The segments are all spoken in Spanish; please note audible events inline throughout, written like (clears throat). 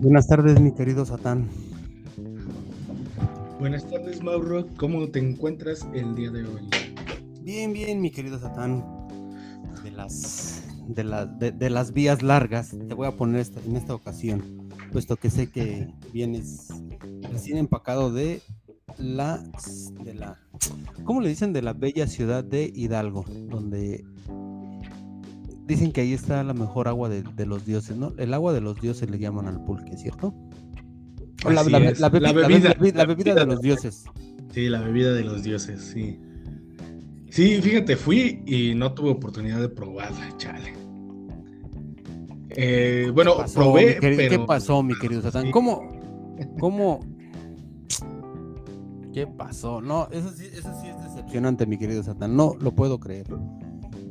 Buenas tardes, mi querido Satán. Buenas tardes, Mauro. ¿Cómo te encuentras el día de hoy? Bien, bien, mi querido Satán. De las, de, de, las vías largas, te voy a poner esta, en esta ocasión, puesto que sé que vienes recién empacado de la, de la, ¿cómo le dicen? De la bella ciudad de Hidalgo, donde dicen que ahí está la mejor agua de, los dioses, ¿no? El agua de los dioses le llaman al pulque, ¿cierto? la, bebida, de los dioses. Sí, la bebida de los dioses, sí. Sí, fíjate, fui y no tuve oportunidad de probarla, chale. Eh, bueno, probé, ¿Qué pasó, mi querido Satán? ¿Cómo, cómo, ¿Qué pasó? No, eso sí, eso sí es decepcionante, mi querido Satán. No lo puedo creer.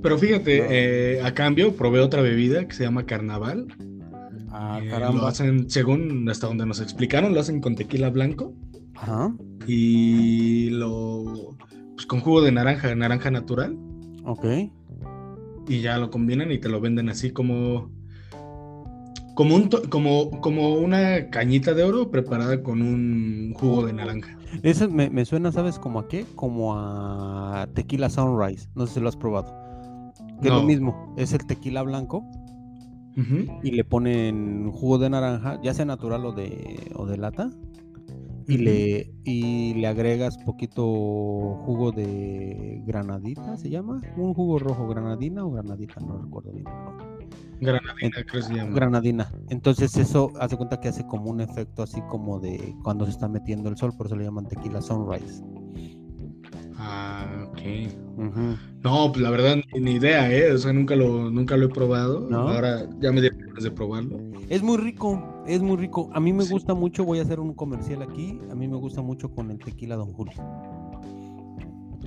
Pero fíjate, eh, a cambio probé otra bebida que se llama Carnaval. Ah, eh, caramba. Lo hacen, según hasta donde nos explicaron, lo hacen con tequila blanco. Ajá. Y lo. Pues con jugo de naranja, naranja natural. Ok. Y ya lo combinan y te lo venden así como. Como, un como, como una cañita de oro preparada con un jugo de naranja. Eso me, me, suena, ¿sabes? ¿Como a qué? Como a tequila sunrise. No sé si lo has probado. Que es lo mismo. Es el tequila blanco. Y le ponen jugo de naranja, ya sea natural o de, o de lata. Y, le, y le agregas poquito jugo de granadita, ¿se llama? Un jugo rojo, granadina o granadita, no recuerdo bien. Granadina, creo que se llama. Granadina. Entonces eso hace cuenta que hace como un efecto así como de cuando se está metiendo el sol, por eso le llaman tequila sunrise. Ah, ok. No, pues la verdad ni idea, ¿eh? O sea, nunca lo, nunca lo he probado. Ahora ya me dieron ganas de probarlo. Es muy rico, es muy rico. A mí me gusta mucho, voy a hacer un comercial aquí. A mí me gusta mucho con el tequila Don Julio.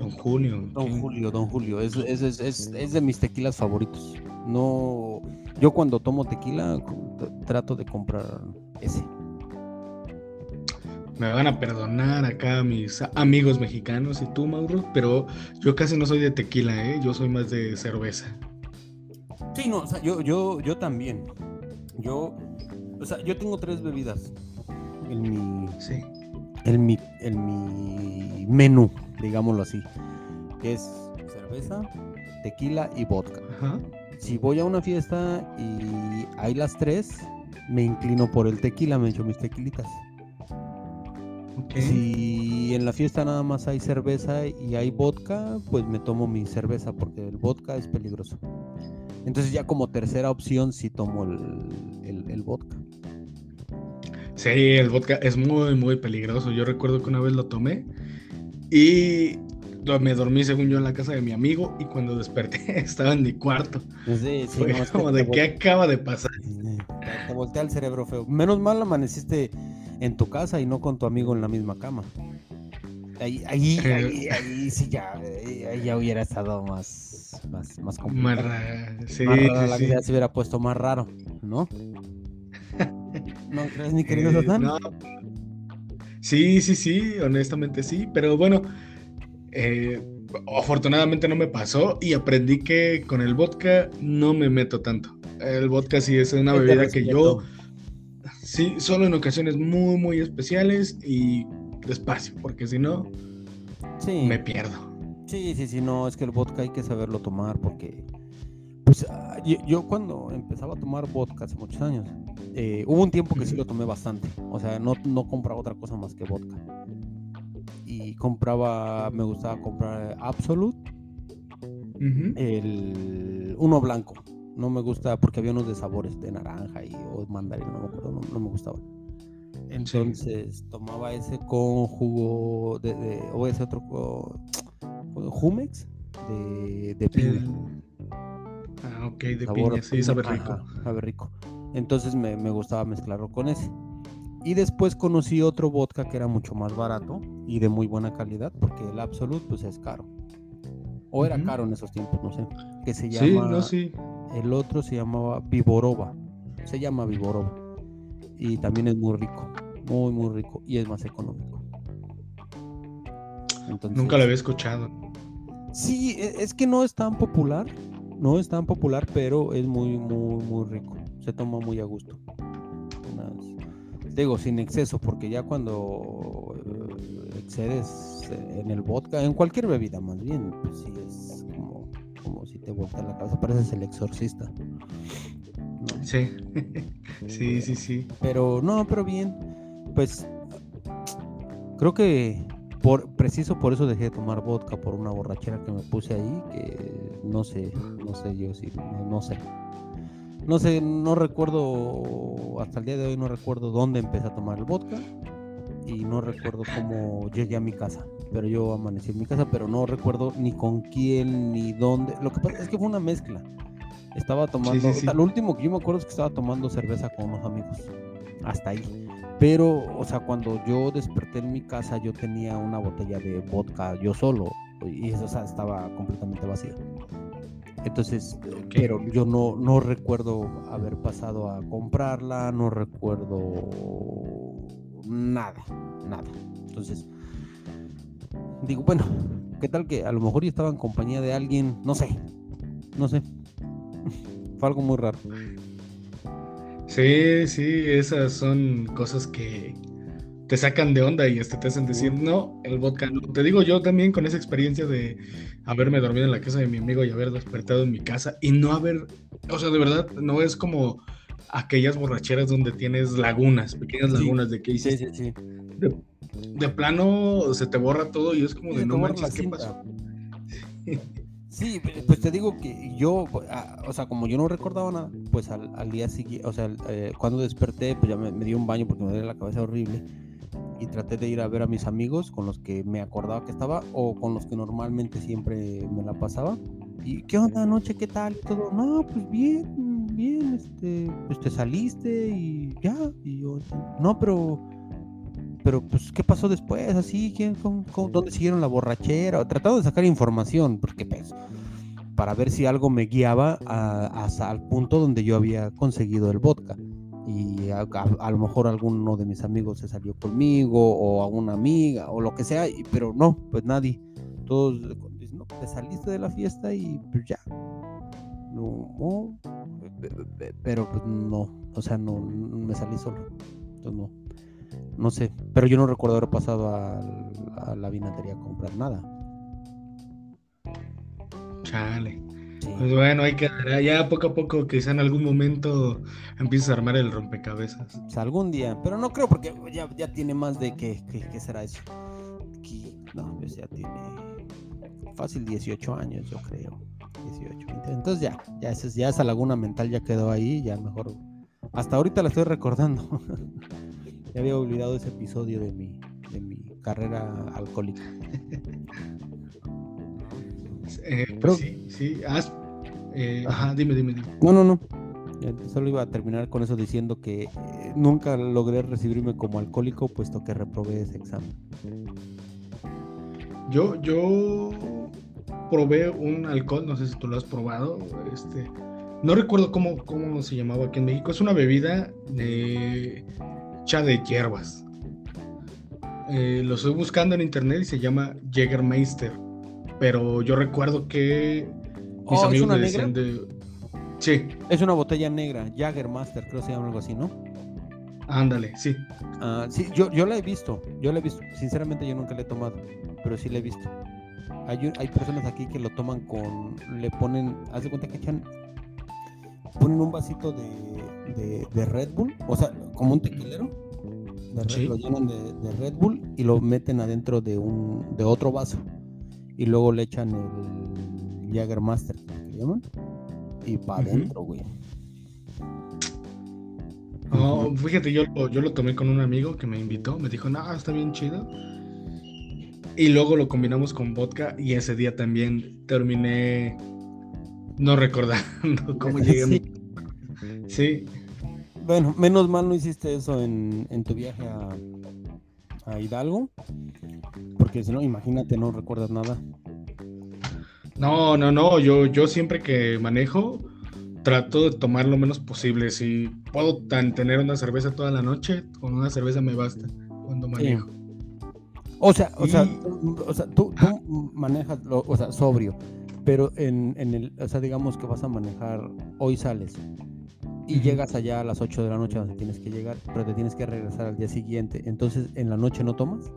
Don Julio. Don Julio, Don Julio. Es, es, es, es, de mis tequilas favoritos. No, yo cuando tomo tequila trato de comprar ese. Me van a perdonar acá mis amigos mexicanos y tú, Mauro, pero yo casi no soy de tequila, ¿eh? Yo soy más de cerveza. Sí, no, o sea, yo, yo, yo también. Yo, o sea, yo tengo tres bebidas en mi, sí. en mi, en mi menú, digámoslo así, que es cerveza, tequila y vodka. Ajá si voy a una fiesta y hay las tres, me inclino por el tequila, me echo mis tequilitas. Si en la fiesta nada más hay cerveza y hay vodka, pues me tomo mi cerveza porque el vodka es peligroso. Entonces ya como tercera opción sí tomo el, el vodka. Sí, el vodka es muy, muy peligroso. Yo recuerdo que una vez lo tomé y me dormí según yo en la casa de mi amigo y cuando desperté (laughs) estaba en mi cuarto. Sí, sí, Fue como de qué acaba de pasar. Te, voltea el cerebro feo. Menos mal amaneciste en tu casa y no con tu amigo en la misma cama. Ahí, ahí, ahí, ahí sí ya, ahí ya hubiera estado más, más, más complicado. Más, sí, la vida se hubiera puesto más raro, ¿no? ¿No crees, mi querido eh, No. Sí, sí, sí, honestamente sí, pero bueno, eh, afortunadamente no me pasó y aprendí que con el vodka no me meto tanto. El vodka sí es una bebida que yo, sí, solo en ocasiones muy, muy especiales y despacio, porque si no, sí. me pierdo. Sí, sí, sí, no, es que el vodka hay que saberlo tomar porque, pues, ah, yo, cuando empezaba a tomar vodka hace muchos años, eh, hubo un tiempo que sí lo tomé bastante, o sea, no, no compraba otra cosa más que vodka y compraba, me gustaba comprar Absolute, el uno blanco. No me gusta porque había unos de sabores de naranja y o mandarina, no me acuerdo, no, me gustaban. Entonces tomaba ese con jugo de, o ese otro Jumex de, de piña. Ah, ok, de piña, sí, sabe rico. sabe rico. Entonces me, me gustaba mezclarlo con ese. Y después conocí otro vodka que era mucho más barato y de muy buena calidad, porque el Absolute pues es caro. O era caro en esos tiempos, no sé. Que se llama. Sí, no, sí. El otro se llamaba Viborova. Se llama Viborova. Y también es muy rico. Muy, muy rico. Y es más económico. Nunca lo había escuchado. Sí, e, es que no es tan popular. No es tan popular, pero es muy, muy, muy rico. Se toma muy a gusto. digo, sin exceso, porque ya cuando eh, excedes en el vodka, en cualquier bebida más bien, pues sí es como, si te voltea la cabeza, pareces el exorcista. Sí, (laughs) sí, sí, sí. Pero no, pero bien, pues creo que por preciso por eso dejé de tomar vodka por una borrachera que me puse ahí que no sé no sé yo si no, sé no sé no recuerdo hasta el día de hoy no recuerdo dónde empecé a tomar el vodka y no recuerdo cómo llegué a mi casa pero yo amanecí en mi casa pero no recuerdo ni con quién ni dónde. Lo que pasa es que fue una mezcla. Estaba tomando lo último que yo me acuerdo es que estaba tomando cerveza con unos amigos. Hasta ahí. Pero, o sea, cuando yo desperté en mi casa, yo tenía una botella de vodka yo solo. Y eso, o sea, estaba completamente vacía. Entonces, pero yo no, no recuerdo haber pasado a comprarla, no recuerdo nada, nada. Entonces, digo, bueno, ¿qué tal que a lo mejor yo estaba en compañía de alguien? No sé, no sé. (laughs) Fue algo muy raro. Sí, sí, esas son cosas que te sacan de onda y hasta te hacen decir, no, el vodka no. Te digo yo también con esa experiencia de haberme dormido en la casa de mi amigo y haber despertado en mi casa y no haber, o sea, de verdad, no es como aquellas borracheras donde tienes lagunas, pequeñas lagunas de que hiciste. Sí, sí, de, de, plano se te borra todo y es como de no manches, ¿qué pasó? Sí, pues te digo que yo, o sea, como yo no recordaba nada, pues al, día siguiente, o sea, eh, cuando desperté, pues ya me, di un baño porque me dolía la cabeza horrible y traté de ir a ver a mis amigos con los que me acordaba que estaba o con los que normalmente siempre me la pasaba. ¿Y qué onda anoche? ¿Qué tal? Todo, no, pues bien, bien, este, pues te saliste y ya. Y yo, no, pero pero pues, ¿qué pasó después? Así, ¿quién, dónde siguieron la borrachera? Tratando de sacar información, porque pues, para ver si algo me guiaba hasta al punto donde yo había conseguido el vodka. Y a, lo mejor alguno de mis amigos se salió conmigo, o a una amiga, o lo que sea, pero no, pues nadie. Todos no, te saliste de la fiesta y pues ya. No, pero pues no, o sea, no, me salí solo. Entonces no no sé, pero yo no recuerdo haber pasado a, la vinatería a comprar nada. Chale. Pues bueno, hay que ya poco a poco, quizá en algún momento empieces a armar el rompecabezas. Sea, algún día, pero no creo porque ya, ya tiene más de que, ¿qué será eso. no, pues ya tiene fácil 18 años, yo creo. 18, 20. Entonces ya, ya, ya esa laguna mental ya quedó ahí, ya mejor. Hasta ahorita la estoy recordando. (laughs) Ya había olvidado ese episodio de mi, de mi carrera alcohólica. Eh, sí, sí. Eh, ajá, dime, dime, dime. No, no, no. Solo iba a terminar con eso diciendo que eh, nunca logré recibirme como alcohólico puesto que reprobé ese examen. Yo, yo probé un alcohol, no sé si tú lo has probado, este, no recuerdo cómo, cómo se llamaba aquí en México, es una bebida de de hierbas. Eh, lo estoy buscando en internet y se llama Jägermeister. Pero yo recuerdo que mis oh, amigos me decían de. Sí. Es una botella negra, Jägermeister, creo que se llama algo así, ¿no? Ándale, sí. Ah, sí, yo, yo la he visto, yo la he visto. Sinceramente yo nunca la he tomado, pero sí la he visto. Hay, hay personas aquí que lo toman con, le ponen, haz de cuenta que echan, ponen un vasito de, de Red Bull, o sea, como un tequilero, lo llenan de, Red Bull y lo meten adentro de un de otro vaso y luego le echan el Jagermaster que llaman y para adentro, güey. Oh, fíjate, yo, yo lo tomé con un amigo que me invitó, me dijo, no, está bien chido. Y luego lo combinamos con vodka y ese día también terminé no recordando (laughs) cómo (laughs) llegué a mi... Sí, bueno, menos mal no hiciste eso en, tu viaje a, Hidalgo, porque si no, imagínate, no recuerdas nada. No, no, no, yo, yo siempre que manejo trato de tomar lo menos posible. Si puedo tener una cerveza toda la noche, con una cerveza me basta cuando manejo. O sea, o sea, o sea, tú, manejas, o sea, sobrio, pero en, en el, o sea, digamos que vas a manejar, hoy sales, y llegas allá a las 8 de la noche donde tienes que llegar, pero te tienes que regresar al día siguiente. Entonces, ¿en la noche no tomas?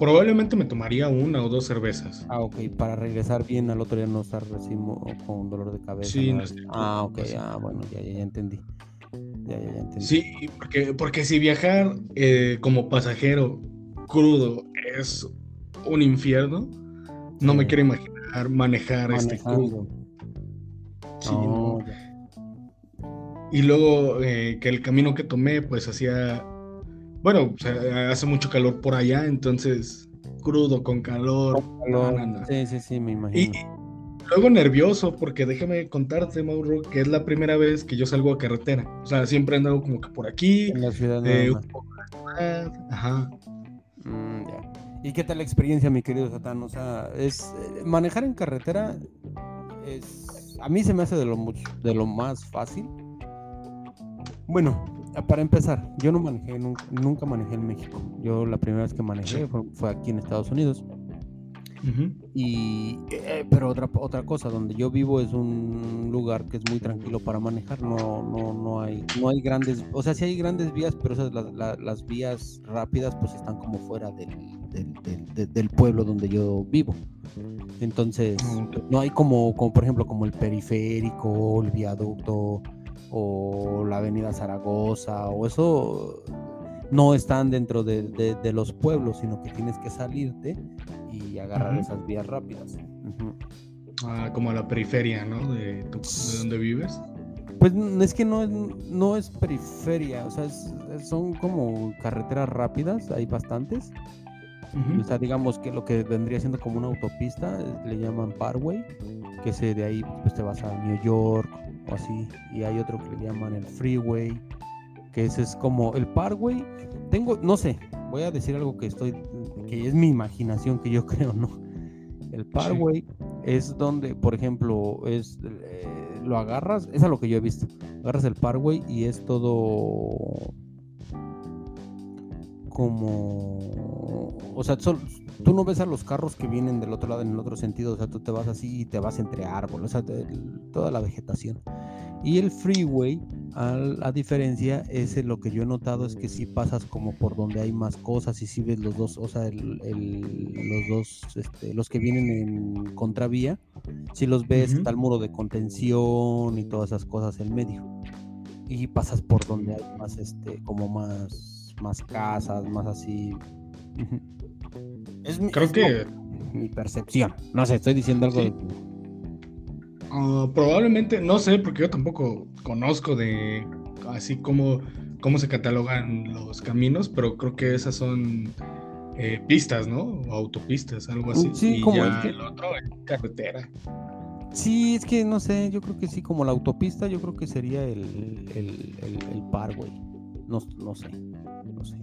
Probablemente me tomaría una o dos cervezas. Ah, ok, para regresar bien al otro día no estar así con dolor de cabeza. Sí, no Ah, ok, ah, bueno, ya, ya, entendí. Ya, ya, ya entendí. Sí, porque, porque si viajar eh, como pasajero crudo es un infierno, no me quiero imaginar manejar este crudo. Sí, Y luego eh, que el camino que tomé, pues hacía bueno, hace mucho calor por allá, entonces crudo, con calor. Sí, sí, sí, me imagino. Luego nervioso, porque déjame contarte, Mauro, que es la primera vez que yo salgo a carretera. O sea, siempre he andado como que por aquí. En la ciudad. Eh, un poco de Ajá. Mm, ya. ¿Y qué tal la experiencia, mi querido Satán? O sea, es eh, manejar en carretera es a mí se me hace de lo mucho, de lo más fácil. Bueno, Ah, para empezar, yo no manejé, nunca, manejé en México. Yo la primera vez que manejé fue, aquí en Estados Unidos. Y, eh, pero otra, otra cosa, donde yo vivo es un lugar que es muy tranquilo para manejar, no, no, no, hay, no hay grandes, o sea, sí hay grandes vías, pero esas, las, vías rápidas pues están como fuera del, del, del, pueblo donde yo vivo. Entonces, no hay como, como, por ejemplo, como el periférico, el viaducto, o la avenida Zaragoza o eso no están dentro de, los pueblos, sino que tienes que salirte y agarrar esas vías rápidas. ah, como la periferia, ¿no? De, donde vives. Pues es que no, no es periferia, o sea, son como carreteras rápidas, hay bastantes. O sea, digamos que lo que vendría siendo como una autopista, le llaman Parkway, que se de ahí pues te vas a New York o así. Y hay otro que le llaman el Freeway, que ese es como el Parkway. Tengo, no sé, voy a decir algo que estoy, que es mi imaginación, que yo (laughs) creo, ¿no? El Parkway es donde, por ejemplo, es eh, lo agarras, es a lo que yo he visto. Agarras el Parkway y es todo como, o sea, tú no ves a los carros que vienen del otro lado en el otro sentido, o sea, tú te vas así y te vas entre árboles, o sea, toda la vegetación. Y el freeway, a, diferencia, ese lo que yo he notado es que si pasas como por donde hay más cosas y si ves los dos, o sea, los dos, este, los que vienen en contravía, si los ves, está el muro de contención y todas esas cosas en medio. Y pasas por donde hay más, este, como más más casas, más así. Es mi, Creo que. Mi percepción. No sé, estoy diciendo algo. Ah, probablemente, no sé, porque yo tampoco conozco de así como cómo se catalogan los caminos, pero creo que esas son eh, pistas, ¿no? O autopistas, algo así. Sí, y como ya el, otro es carretera. Sí, es que no sé, yo creo que sí, como la autopista, yo creo que sería el, el, el, el Parkway. No, no sé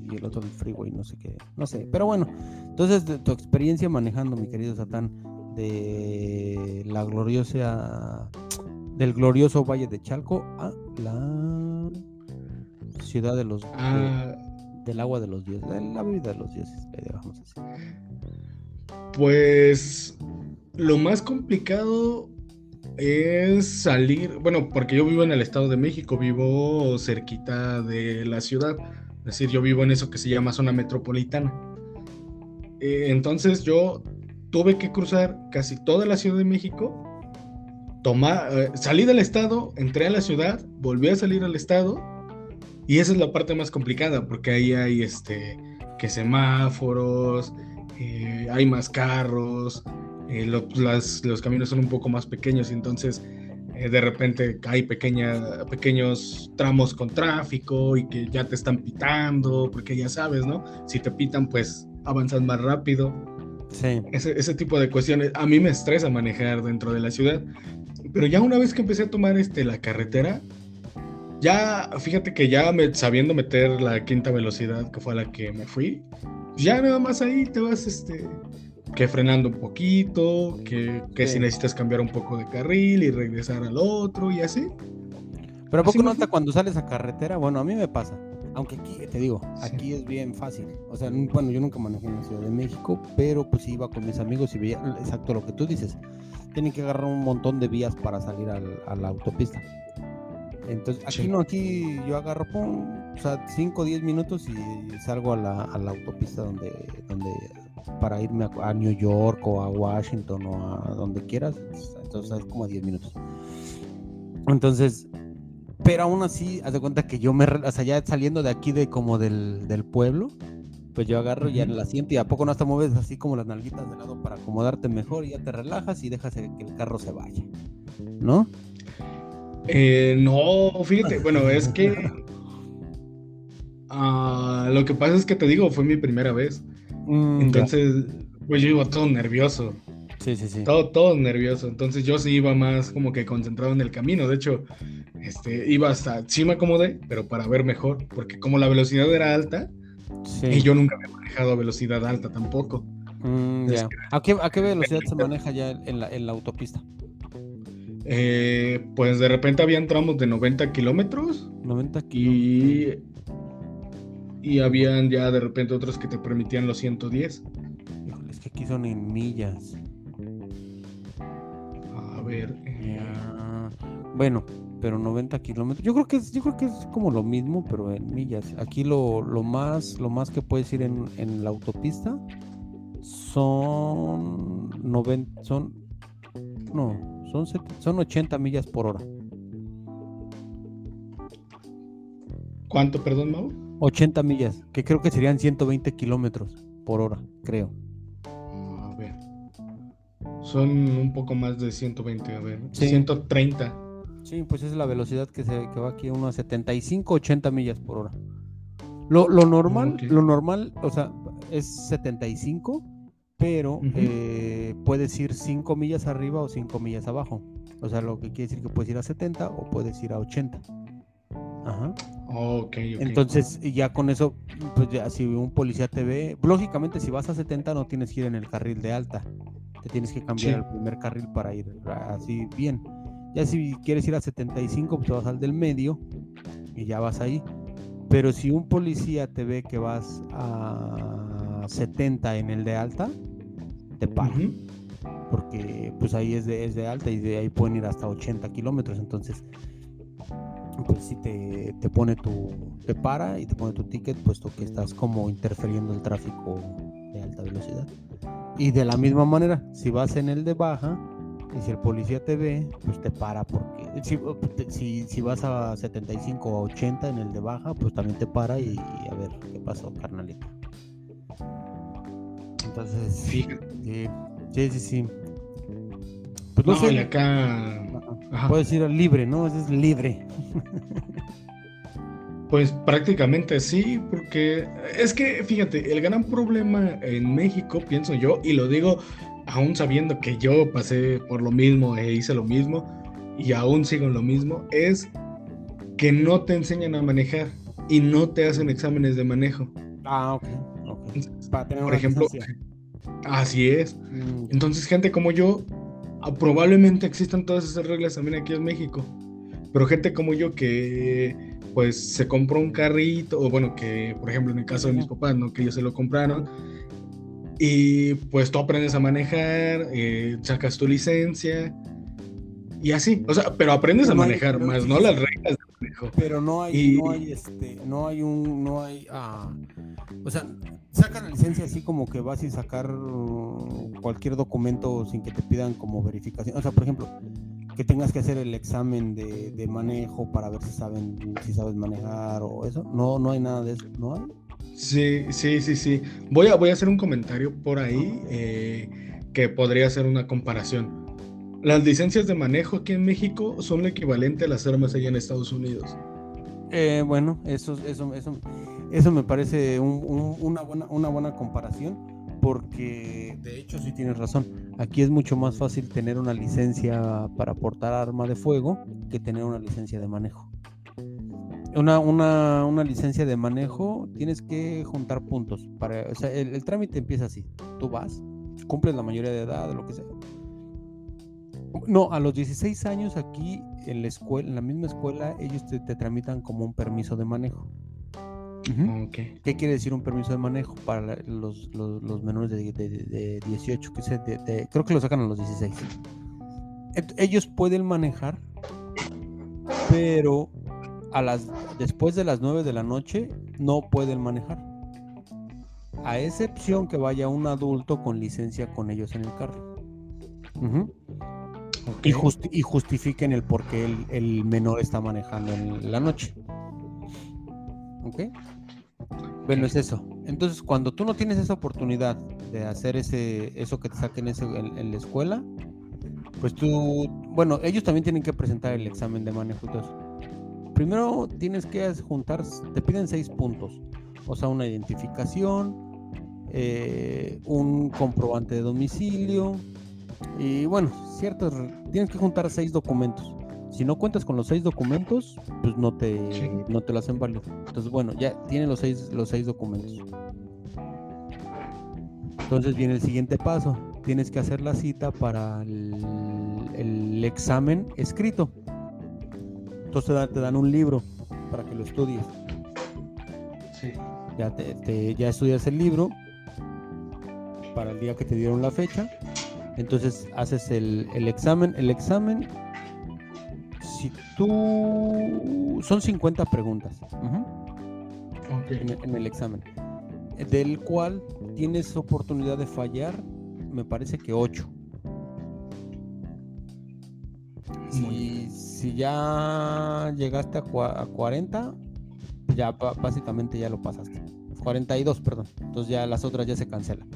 y el otro el freeway, no sé qué, no sé, pero bueno, entonces de tu experiencia manejando, mi querido Satán, de la gloriosa, del glorioso Valle de Chalco a la ciudad de los, ah. del agua de los dioses, de la bebida de los dioses, Pues lo más complicado es salir, bueno, porque yo vivo en el Estado de México, vivo cerquita de la ciudad. Es decir, yo vivo en eso que se llama zona metropolitana. Eh, entonces yo tuve que cruzar casi toda la Ciudad de México, tomar, eh, salí del estado, entré a la ciudad, volví a salir al estado, y esa es la parte más complicada, porque ahí hay este, que semáforos, eh, hay más carros, los caminos son un poco más pequeños, y entonces eh, de repente hay pequeña, pequeños tramos con tráfico y que ya te están pitando, porque ya sabes, ¿no? Si te pitan, pues avanzas más rápido. Sí. Ese, ese tipo de cuestiones. A mí me estresa manejar dentro de la ciudad. Pero ya una vez que empecé a tomar este, la carretera, ya, fíjate que ya me, sabiendo meter la quinta velocidad, que fue a la que me fui, ya nada más ahí te vas, este, que frenando un poquito, que, que si necesitas cambiar un poco de carril y regresar al otro y así. Pero ¿a poco nota cuando sales a carretera? Bueno, a mí me pasa. Aunque aquí, te digo, aquí es bien fácil. O sea, bueno, yo nunca manejé en la Ciudad de México, pero pues iba con mis amigos y veía exacto lo que tú dices. Tienen que agarrar un montón de vías para salir a la autopista. Entonces, aquí no, aquí yo agarro, pum, o sea, 5 o 10 minutos y salgo a la, a la autopista donde, donde para irme a, New York o a Washington o a donde quieras. Entonces es como 10 minutos. Entonces, pero aún así, haz de cuenta que yo me, o sea, ya saliendo de aquí de como del, del pueblo, pues yo agarro ya en el asiento y a poco no hasta mueves así como las nalguitas de lado para acomodarte mejor y ya te relajas y dejas que el carro se vaya, ¿no? Eh, no, fíjate, (laughs) bueno, es que ah, lo que pasa es que te digo, fue mi primera vez. Mm, Entonces, pues yo iba todo nervioso. Sí, sí, sí. Todo, todo nervioso. Entonces yo sí iba más como que concentrado en el camino. De hecho, este, iba hasta, sí me acomodé, pero para ver mejor, porque como la velocidad era alta, y yo nunca había manejado a velocidad alta tampoco. Mm, ¿A, qué, ¿A, qué, velocidad se maneja ya en la, en la autopista? Eh, pues de repente habían tramos de 90 kilómetros. 90 kilómetros. Y, y habían ya de repente otros que te permitían los 110. es que aquí son en millas. Ver. Eh, bueno, pero 90 kilómetros. Yo creo que es, yo creo que es como lo mismo, pero en millas. Aquí lo, más, lo más que puedes ir en, en la autopista son 90, son no, son, son 80 millas por hora. ¿Cuánto, perdón, Mau? 80 millas, que creo que serían 120 kilómetros por hora, creo. Son un poco más de 120, a ver. 130. Sí, pues es la velocidad que, se, que va aquí, unos 75, 80 millas por hora. Lo, normal, lo normal, o sea, es 75 pero eh, puedes ir 5 millas arriba o 5 millas abajo. O sea, lo que quiere decir que puedes ir a 70 o puedes ir a 80. Ajá. Entonces, ya con eso, pues ya si un policía te ve, lógicamente si vas a 70 no tienes que ir en el carril de alta. Te tienes que cambiar al primer carril para ir así bien. Ya si quieres ir a 75, pues te vas al del medio y ya vas ahí. Pero si un policía te ve que vas a 70 en el de alta, te para. Porque pues ahí es de, es de alta y de ahí pueden ir hasta 80 kilómetros. Entonces, pues si te, te, pone tu, te para y te pone tu ticket, puesto que estás como interfiriendo el tráfico de alta velocidad. Y de la misma manera, si vas en el de baja, y si el policía te ve, pues te para porque si, si, vas a 75 o 80 en el de baja, pues también te para y, y a ver qué pasó, carnalito. Entonces, sí, sí, sí, sí. Pues no, sé. acá. Puedes ir libre, ¿no? es libre. (laughs) Pues prácticamente sí, porque es que, fíjate, el gran problema en México, pienso yo, y lo digo aún sabiendo que yo pasé por lo mismo e hice lo mismo, y aún sigo en lo mismo, es que no te enseñan a manejar y no te hacen exámenes de manejo. Ah, ok. por ejemplo, Así es. Mm. Entonces, gente como yo, ah, probablemente existan todas esas reglas también aquí en México. Pero gente como yo que pues se compró un carrito, o bueno, que por ejemplo en el caso de mis papás, ¿no? Que ellos se lo compraron. Y pues tú aprendes a manejar, eh, sacas tu licencia y así. O sea, pero aprendes a manejar, más no las reglas de manejo. Pero no hay, no hay este, no hay un, no hay, ah, o sea, sacan la licencia así como que vas y sacar cualquier documento sin que te pidan como verificación. O sea, por ejemplo, que tengas que hacer el examen de, manejo para ver si saben si sabes manejar o eso. No, no hay nada de eso, ¿no hay? Sí, sí, sí, sí. Voy a, voy a hacer un comentario por ahí eh, que podría ser una comparación. Las licencias de manejo aquí en México son lo equivalente a las armas allá en Estados Unidos. Eh, bueno, eso, eso, eso eso me parece una, buena, una buena comparación porque de hecho sí tienes razón. Aquí es mucho más fácil tener una licencia para portar arma de fuego que tener una licencia de manejo. Una, una, una licencia de manejo tienes que juntar puntos. Para, o sea, el, el, trámite empieza así. Tú vas, cumples la mayoría de edad, lo que sea. No, a los 16 años aquí en la escuela, en la misma escuela, ellos te, te tramitan como un permiso de manejo ¿Qué quiere decir un permiso de manejo para los, menores de, 18? Que creo que lo sacan a los 16. Ellos pueden manejar, pero a las, después de las 9 de la noche no pueden manejar. A excepción que vaya un adulto con licencia con ellos en el carro. y, y, justifiquen el por qué el, el menor está manejando en la noche. ¿Ok? Bueno, es eso. Entonces, cuando tú no tienes esa oportunidad de hacer ese, eso que te saquen ese, en, la escuela, pues tú, bueno, ellos también tienen que presentar el examen de manejo. Primero tienes que juntar, te piden seis puntos, o sea, una identificación, eh, un comprobante de domicilio y bueno, ciertos, tienes que juntar seis documentos. Si no cuentas con los seis documentos, pues no te, no te lo hacen válido. Entonces, bueno, ya tienen los seis, los seis documentos. Entonces viene el siguiente paso. Tienes que hacer la cita para el, examen escrito. Entonces te dan un libro para que lo estudies. Sí. Ya, te, ya estudias el libro para el día que te dieron la fecha. Entonces haces el, el examen. El examen si tú... Son 50 preguntas en, el examen, del cual tienes oportunidad de fallar, me parece que 8. Si, si ya llegaste a, 40, ya básicamente ya lo pasaste. 42, perdón. Entonces ya las otras ya se cancelan.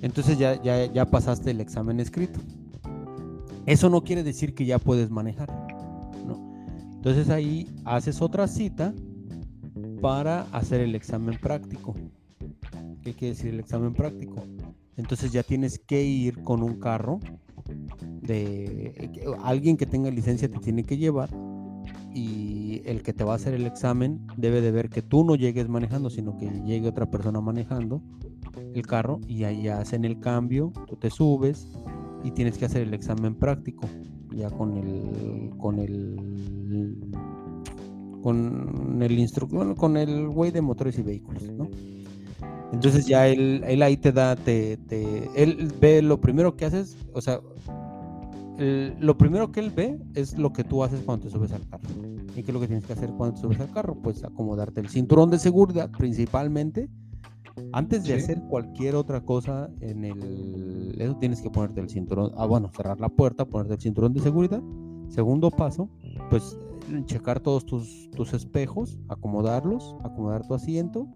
Entonces ya, ya, ya pasaste el examen escrito. Eso no quiere decir que ya puedes manejar. Entonces ahí haces otra cita para hacer el examen práctico. ¿Qué quiere decir el examen práctico? Entonces ya tienes que ir con un carro de alguien que tenga licencia te tiene que llevar y el que te va a hacer el examen debe de ver que tú no llegues manejando, sino que llegue otra persona manejando el carro y ahí hacen el cambio, tú te subes y tienes que hacer el examen práctico ya con el con el con el instructor con el güey de motores y vehículos, ¿no? Entonces ya él, él ahí te da, te, te, él ve lo primero que haces, o sea, lo primero que él ve es lo que tú haces cuando te subes al carro. ¿Y qué es lo que tienes que hacer cuando te subes al carro? Pues acomodarte el cinturón de seguridad principalmente antes de hacer cualquier otra cosa en el... Eso tienes que ponerte el cinturón. Ah, bueno, cerrar la puerta, ponerte el cinturón de seguridad. Segundo paso, pues checar todos tus, tus espejos, acomodarlos, acomodar tu asiento.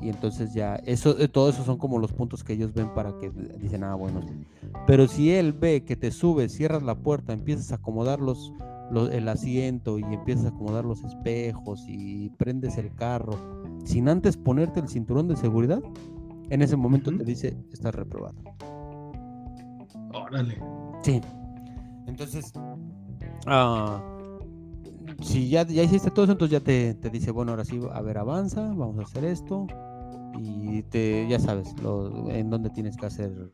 Y entonces ya, eso, eh, todo eso son como los puntos que ellos ven para que dicen, ah, bueno. Pero si él ve que te subes, cierras la puerta, empiezas a acomodar los, el asiento y empiezas a acomodar los espejos y prendes el carro sin antes ponerte el cinturón de seguridad, en ese momento te dice, estás reprobado. Órale. Sí. Entonces, ah, si ya, ya hiciste todo eso, entonces ya te, dice, bueno, ahora sí, a ver, avanza, vamos a hacer esto. Y te, ya sabes, lo, en dónde tienes que hacer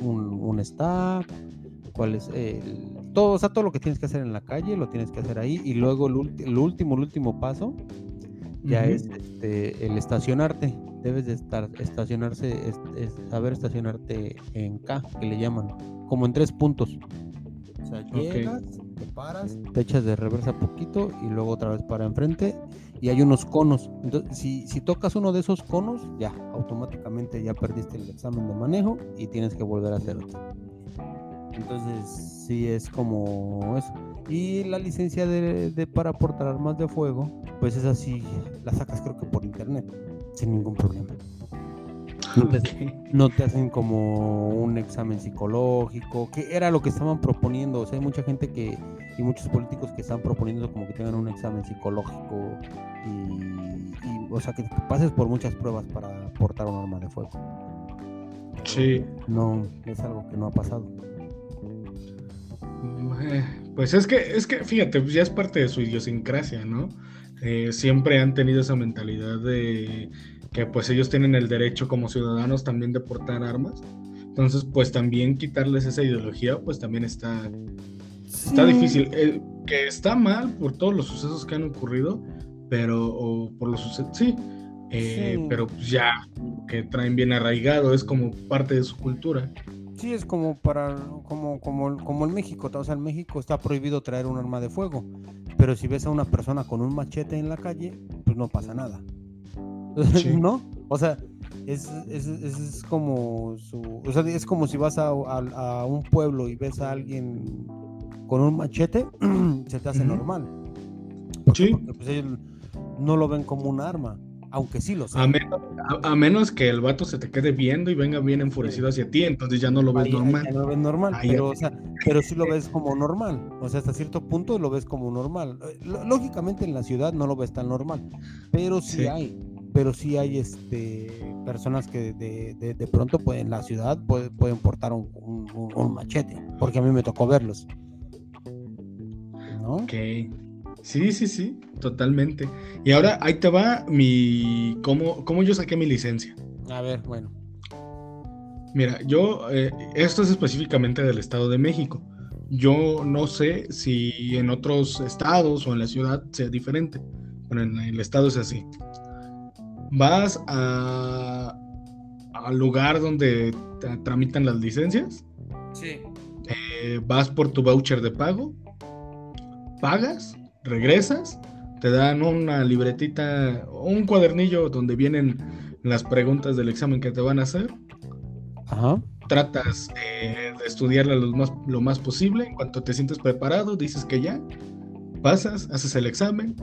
un, un stop, cuál es el, todo, o sea, todo lo que tienes que hacer en la calle, lo tienes que hacer ahí. Y luego el, el último, el último paso ya es este, el estacionarte. Debes de estar, estacionarse, es, saber estacionarte en K, que le llaman, como en tres puntos. O sea, llegas, te paras, te echas de reversa poquito y luego otra vez para enfrente y hay unos conos. Entonces, si, si tocas uno de esos conos, ya, automáticamente ya perdiste el examen de manejo y tienes que volver a hacer otro. Entonces, sí es como eso. Y la licencia de, para portar armas de fuego, pues es así, la sacas creo que por internet, sin ningún problema. No te, hacen como un examen psicológico, que era lo que estaban proponiendo. O sea, hay mucha gente que, y muchos políticos que están proponiendo como que tengan un examen psicológico y, o sea, que pases por muchas pruebas para portar un arma de fuego. Sí. No, es algo que no ha pasado. Eh, pues es que, es que, fíjate, pues ya es parte de su idiosincrasia, ¿no? Eh, siempre han tenido esa mentalidad de que pues ellos tienen el derecho como ciudadanos también de portar armas. Entonces, pues también quitarles esa ideología, pues también está, está difícil. que está mal por todos los sucesos que han ocurrido, pero o por lo sucedido, sí, eh, pero pues ya que traen bien arraigado, es como parte de su cultura. Sí, es como para, como, como, como en México, o sea, en México está prohibido traer un arma de fuego, pero si ves a una persona con un machete en la calle, pues no pasa nada. (laughs) ¿No? O sea, es, es, es, como su, o sea, es como si vas a, a, un pueblo y ves a alguien con un machete, (clears throat) se te hace normal. sí. Porque pues, ellos no lo ven como un arma aunque sí lo saben. A, menos que el vato se te quede viendo y venga bien enfurecido hacia ti, entonces ya no lo ves normal. no lo ves normal, pero, o sea, (laughs) pero sí lo ves como normal. O sea, hasta cierto punto lo ves como normal. Eh, lógicamente en la ciudad no lo ves tan normal, pero sí, hay. Pero sí hay este personas que de, de, pronto pueden, en la ciudad pueden portar un, un, machete, porque a mí me tocó verlos. ¿No? Ok. Sí, sí, sí, totalmente. Y ahora ahí te va mi. ¿Cómo, cómo yo saqué mi licencia? A ver, bueno. Mira, yo. Eh, esto es específicamente del Estado de México. Yo no sé si en otros estados o en la ciudad sea diferente. Bueno, en el estado es así. Vas a, al lugar donde tramitan las licencias. Sí. Eh, vas por tu voucher de pago. Pagas regresas, te dan una libretita, un cuadernillo donde vienen las preguntas del examen que te van a hacer. Ajá. Tratas de estudiarla lo más, lo más posible. En cuanto te sientes preparado, dices que ya. Pasas, haces el examen.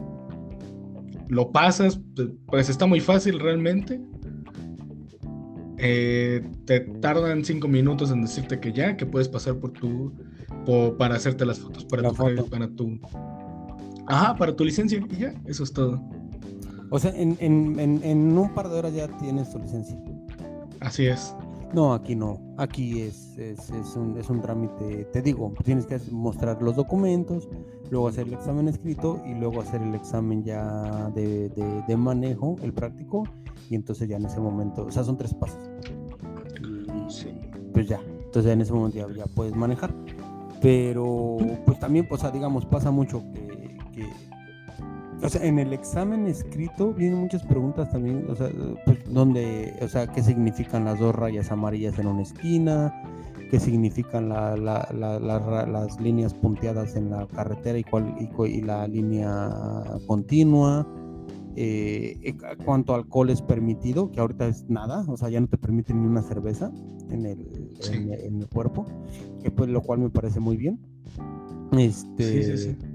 Lo pasas, pues está muy fácil realmente. Eh, te tardan cinco minutos en decirte que ya, que puedes pasar por tu, para hacerte las fotos para, tu, para tu Ajá, para tu licencia y ya, eso es todo. O sea, en, en, un par de horas ya tienes tu licencia. Así es. No, aquí no. Aquí es, es, es, un, es un trámite, te digo, tienes que mostrar los documentos, luego hacer el examen escrito y luego hacer el examen ya de, de, manejo, el práctico, y entonces ya en ese momento, o sea, son tres pasos. sí. Pues ya, entonces en ese momento ya, ya puedes manejar. Pero, pues también, o sea, digamos, pasa mucho que o sea, en el examen escrito vienen muchas preguntas también, o sea, pues, donde, o sea, qué significan las dos rayas amarillas en una esquina, qué significan las líneas punteadas en la carretera y, cuál, y, la línea continua, eh, eh, cuánto alcohol es permitido, que ahorita es nada, o sea, ya no te permiten ni una cerveza en el, en, el cuerpo, que pues lo cual me parece muy bien. Este, sí, sí, sí.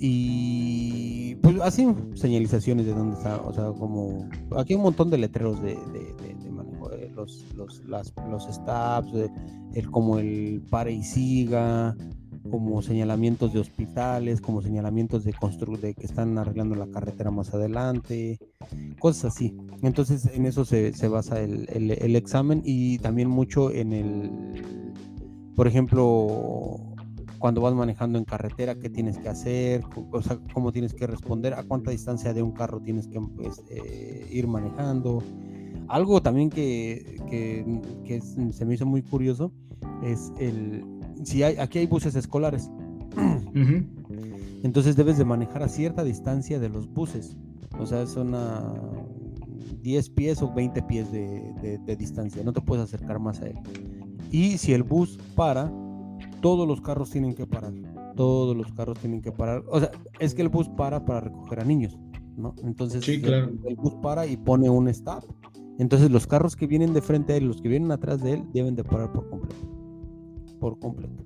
Y pues así señalizaciones de dónde está, o sea, como aquí hay un montón de letreros de, de, manejo, eh, los, los, las, los stops, el, como el pare y siga, como señalamientos de hospitales, como señalamientos de, de que están arreglando la carretera más adelante, cosas así. Entonces en eso se, se basa el, el examen y también mucho en el, por ejemplo, cuando vas manejando en carretera, qué tienes que hacer, o sea, cómo tienes que responder, a cuánta distancia de un carro tienes que pues, eh, ir manejando. Algo también que, que, se me hizo muy curioso es el, si hay, aquí hay buses escolares, entonces debes de manejar a cierta distancia de los buses, o sea, son a 10 pies o 20 pies de, de distancia, no te puedes acercar más a él. Y si el bus para, todos los carros tienen que parar. Todos los carros tienen que parar. O sea, es que el bus para para recoger a niños, ¿no? Entonces el, bus para y pone un stop. Entonces los carros que vienen de frente a él, los que vienen atrás de él, deben de parar por completo. Por completo.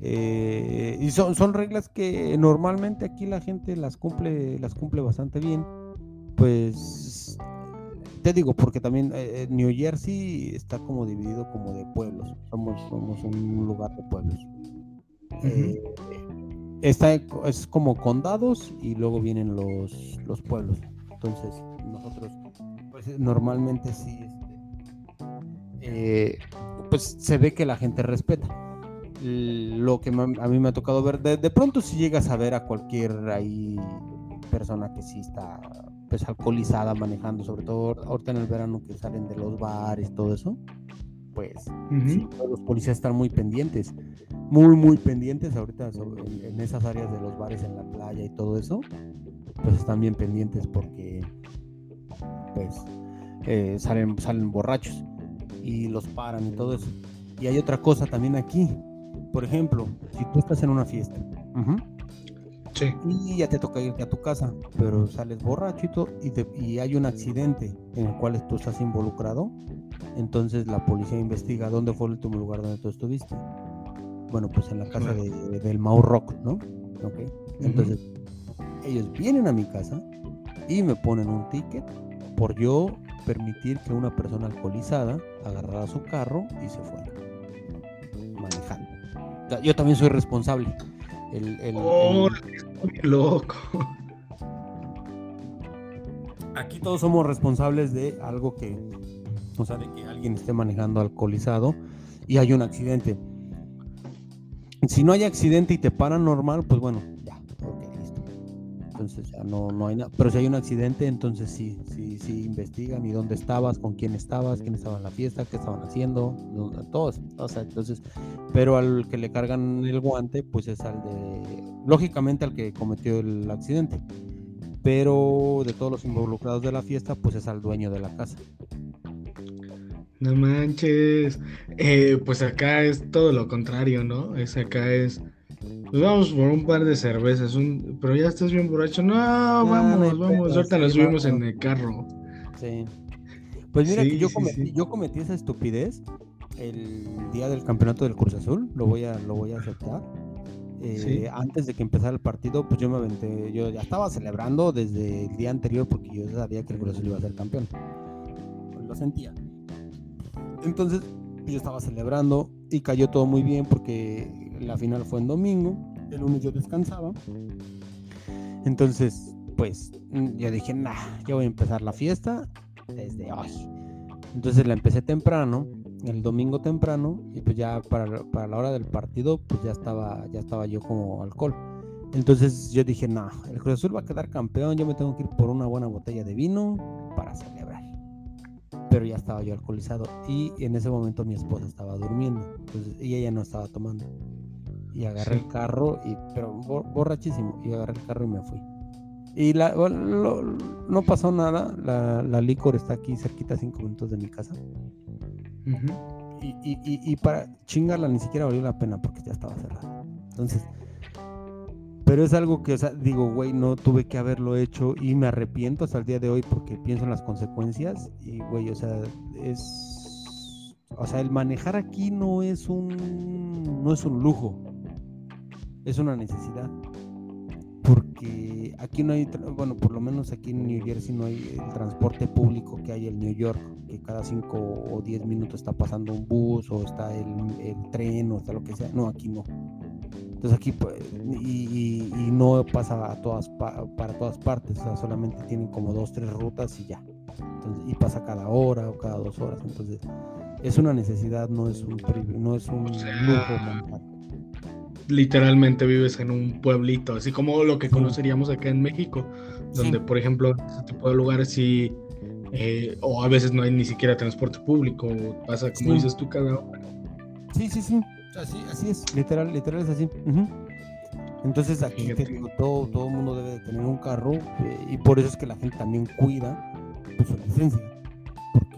Eh, y son, son reglas que normalmente aquí la gente las cumple, las cumple bastante bien. Pues te digo, porque también eh, eh, New Jersey está como dividido como de pueblos. Somos, somos un lugar de pueblos. Eh, está, es como condados y luego vienen los, los pueblos. Entonces, nosotros, pues normalmente sí, este, pues se ve que la gente respeta. Lo que a mí me ha tocado ver, de, de pronto si llegas a ver a cualquier ahí persona que sí está pues alcoholizada manejando, sobre todo ahorita en el verano que salen de los bares, todo eso, pues los policías están muy pendientes, muy, muy pendientes ahorita en, esas áreas de los bares, en la playa y todo eso. pues están bien pendientes porque pues eh, salen, salen borrachos y los paran y todo eso. Y hay otra cosa también aquí. Por ejemplo, si tú estás en una fiesta y ya te toca irte a tu casa, pero sales borracho y, y hay un accidente en el cual tú estás involucrado, entonces la policía investiga dónde fue el último lugar donde tú estuviste. Bueno, pues en la casa del Mau Rock, ¿no? Entonces, ellos vienen a mi casa y me ponen un ticket por yo permitir que una persona alcoholizada agarrara su carro y se fuera manejando. Yo también soy responsable. El, el, oh, loco. Aquí todos somos responsables de algo que, o sea, de que alguien esté manejando alcoholizado y hay un accidente. Si no hay accidente y te paran normal, pues bueno, entonces ya no, no hay nada. Pero si hay un accidente, entonces sí, sí, sí investigan y dónde estabas, con quién estabas, quién estaba en la fiesta, qué estaban haciendo, todos. O sea, entonces, pero al que le cargan el guante, pues es al de, lógicamente al que cometió el accidente. Pero de todos los involucrados de la fiesta, pues es al dueño de la casa. No manches. Eh, pues acá es todo lo contrario, ¿no? Es acá es pues vamos por un par de cervezas, un... pero ya estás bien borracho. No, vamos, vamos, ahorita nos subimos en el carro. Sí. Pues mira que yo cometí, yo cometí esa estupidez el día del campeonato del Cruz Azul, lo voy a, lo voy a aceptar. Eh, antes de que empezara el partido, pues yo me aventé, yo ya estaba celebrando desde el día anterior porque yo sabía que el Cruz Azul iba a ser campeón. Lo sentía. Entonces, yo estaba celebrando y cayó todo muy bien porque la final fue en domingo, el lunes yo descansaba. Entonces, pues mm, yo dije, nah, yo voy a empezar la fiesta desde hoy. Entonces la empecé temprano, el domingo temprano, y pues ya para, para la hora del partido, pues ya estaba, ya estaba yo como alcohol. Entonces yo dije, no, el Cruz Azul va a quedar campeón, yo me tengo que ir por una buena botella de vino para celebrar. Pero ya estaba yo alcoholizado y en ese momento mi esposa estaba durmiendo, y ella no estaba tomando y agarré el carro, y, pero borrachísimo, y agarré el carro y me fui. Y la, no pasó nada, la, la, licor está aquí cerquita, cinco minutos de mi casa. y, y, y, para chingarla ni siquiera valió la pena porque ya estaba cerrada. Entonces, pero es algo que, o sea, digo, güey, no tuve que haberlo hecho y me arrepiento hasta el día de hoy porque pienso en las consecuencias y, güey, o sea, es, o sea, el manejar aquí no es un, no es un lujo es una necesidad. Porque aquí no hay, bueno, por lo menos aquí en New Jersey no hay el transporte público que hay en New York, que cada 5 o 10 minutos está pasando un bus o está el, tren o está lo que sea. No, aquí no. Entonces aquí, pues, y, no pasa a todas, para todas partes, o sea, solamente tienen como dos, tres rutas y ya. y pasa cada hora o cada dos horas. Entonces, es una necesidad, no es un, no es un lujo literalmente vives en un pueblito, así como lo que conoceríamos acá en México, donde por ejemplo ese tipo de lugares sí, eh, o a veces no hay ni siquiera transporte público, pasa como dices tú cada hora. Sí, sí, sí, así, así es, literal, literal es así. Entonces aquí te digo, todo, todo el mundo debe de tener un carro eh, y por eso es que la gente también cuida pues, su licencia, porque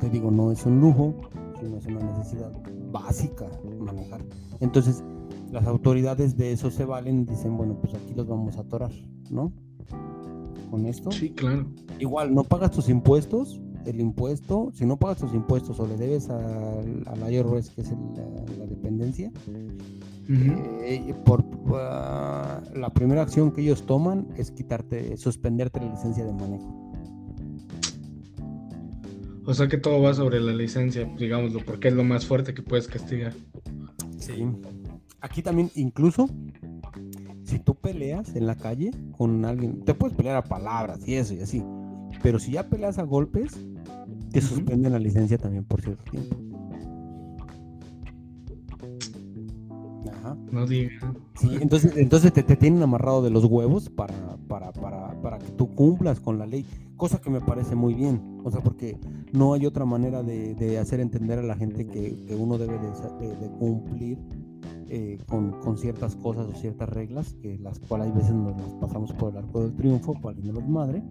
te digo, no es un lujo, sino es una necesidad básica manejar. Entonces, las autoridades de eso se valen y dicen, bueno, pues aquí los vamos a atorar, ¿no? Con esto. Sí, claro. Igual, no pagas tus impuestos, el impuesto, si no pagas tus impuestos o le debes al, al IRS, que es la, dependencia, eh, por ah, la primera acción que ellos toman es quitarte, suspenderte la licencia de manejo. O sea que todo va sobre la licencia, digámoslo, porque es lo más fuerte que puedes castigar. Sí aquí también, incluso, si tú peleas en la calle con alguien, te puedes pelear a palabras y eso y así, pero si ya peleas a golpes, te suspenden la licencia también por cierto tiempo. Ajá. No digas. Sí, entonces, entonces te, tienen amarrado de los huevos para, para, para, para, que tú cumplas con la ley, cosa que me parece muy bien, o sea, porque no hay otra manera de, de hacer entender a la gente que, que uno debe de, de, de cumplir eh, con, con, ciertas cosas o ciertas reglas, que las cuales hay veces nos las pasamos por el arco del triunfo, los madre,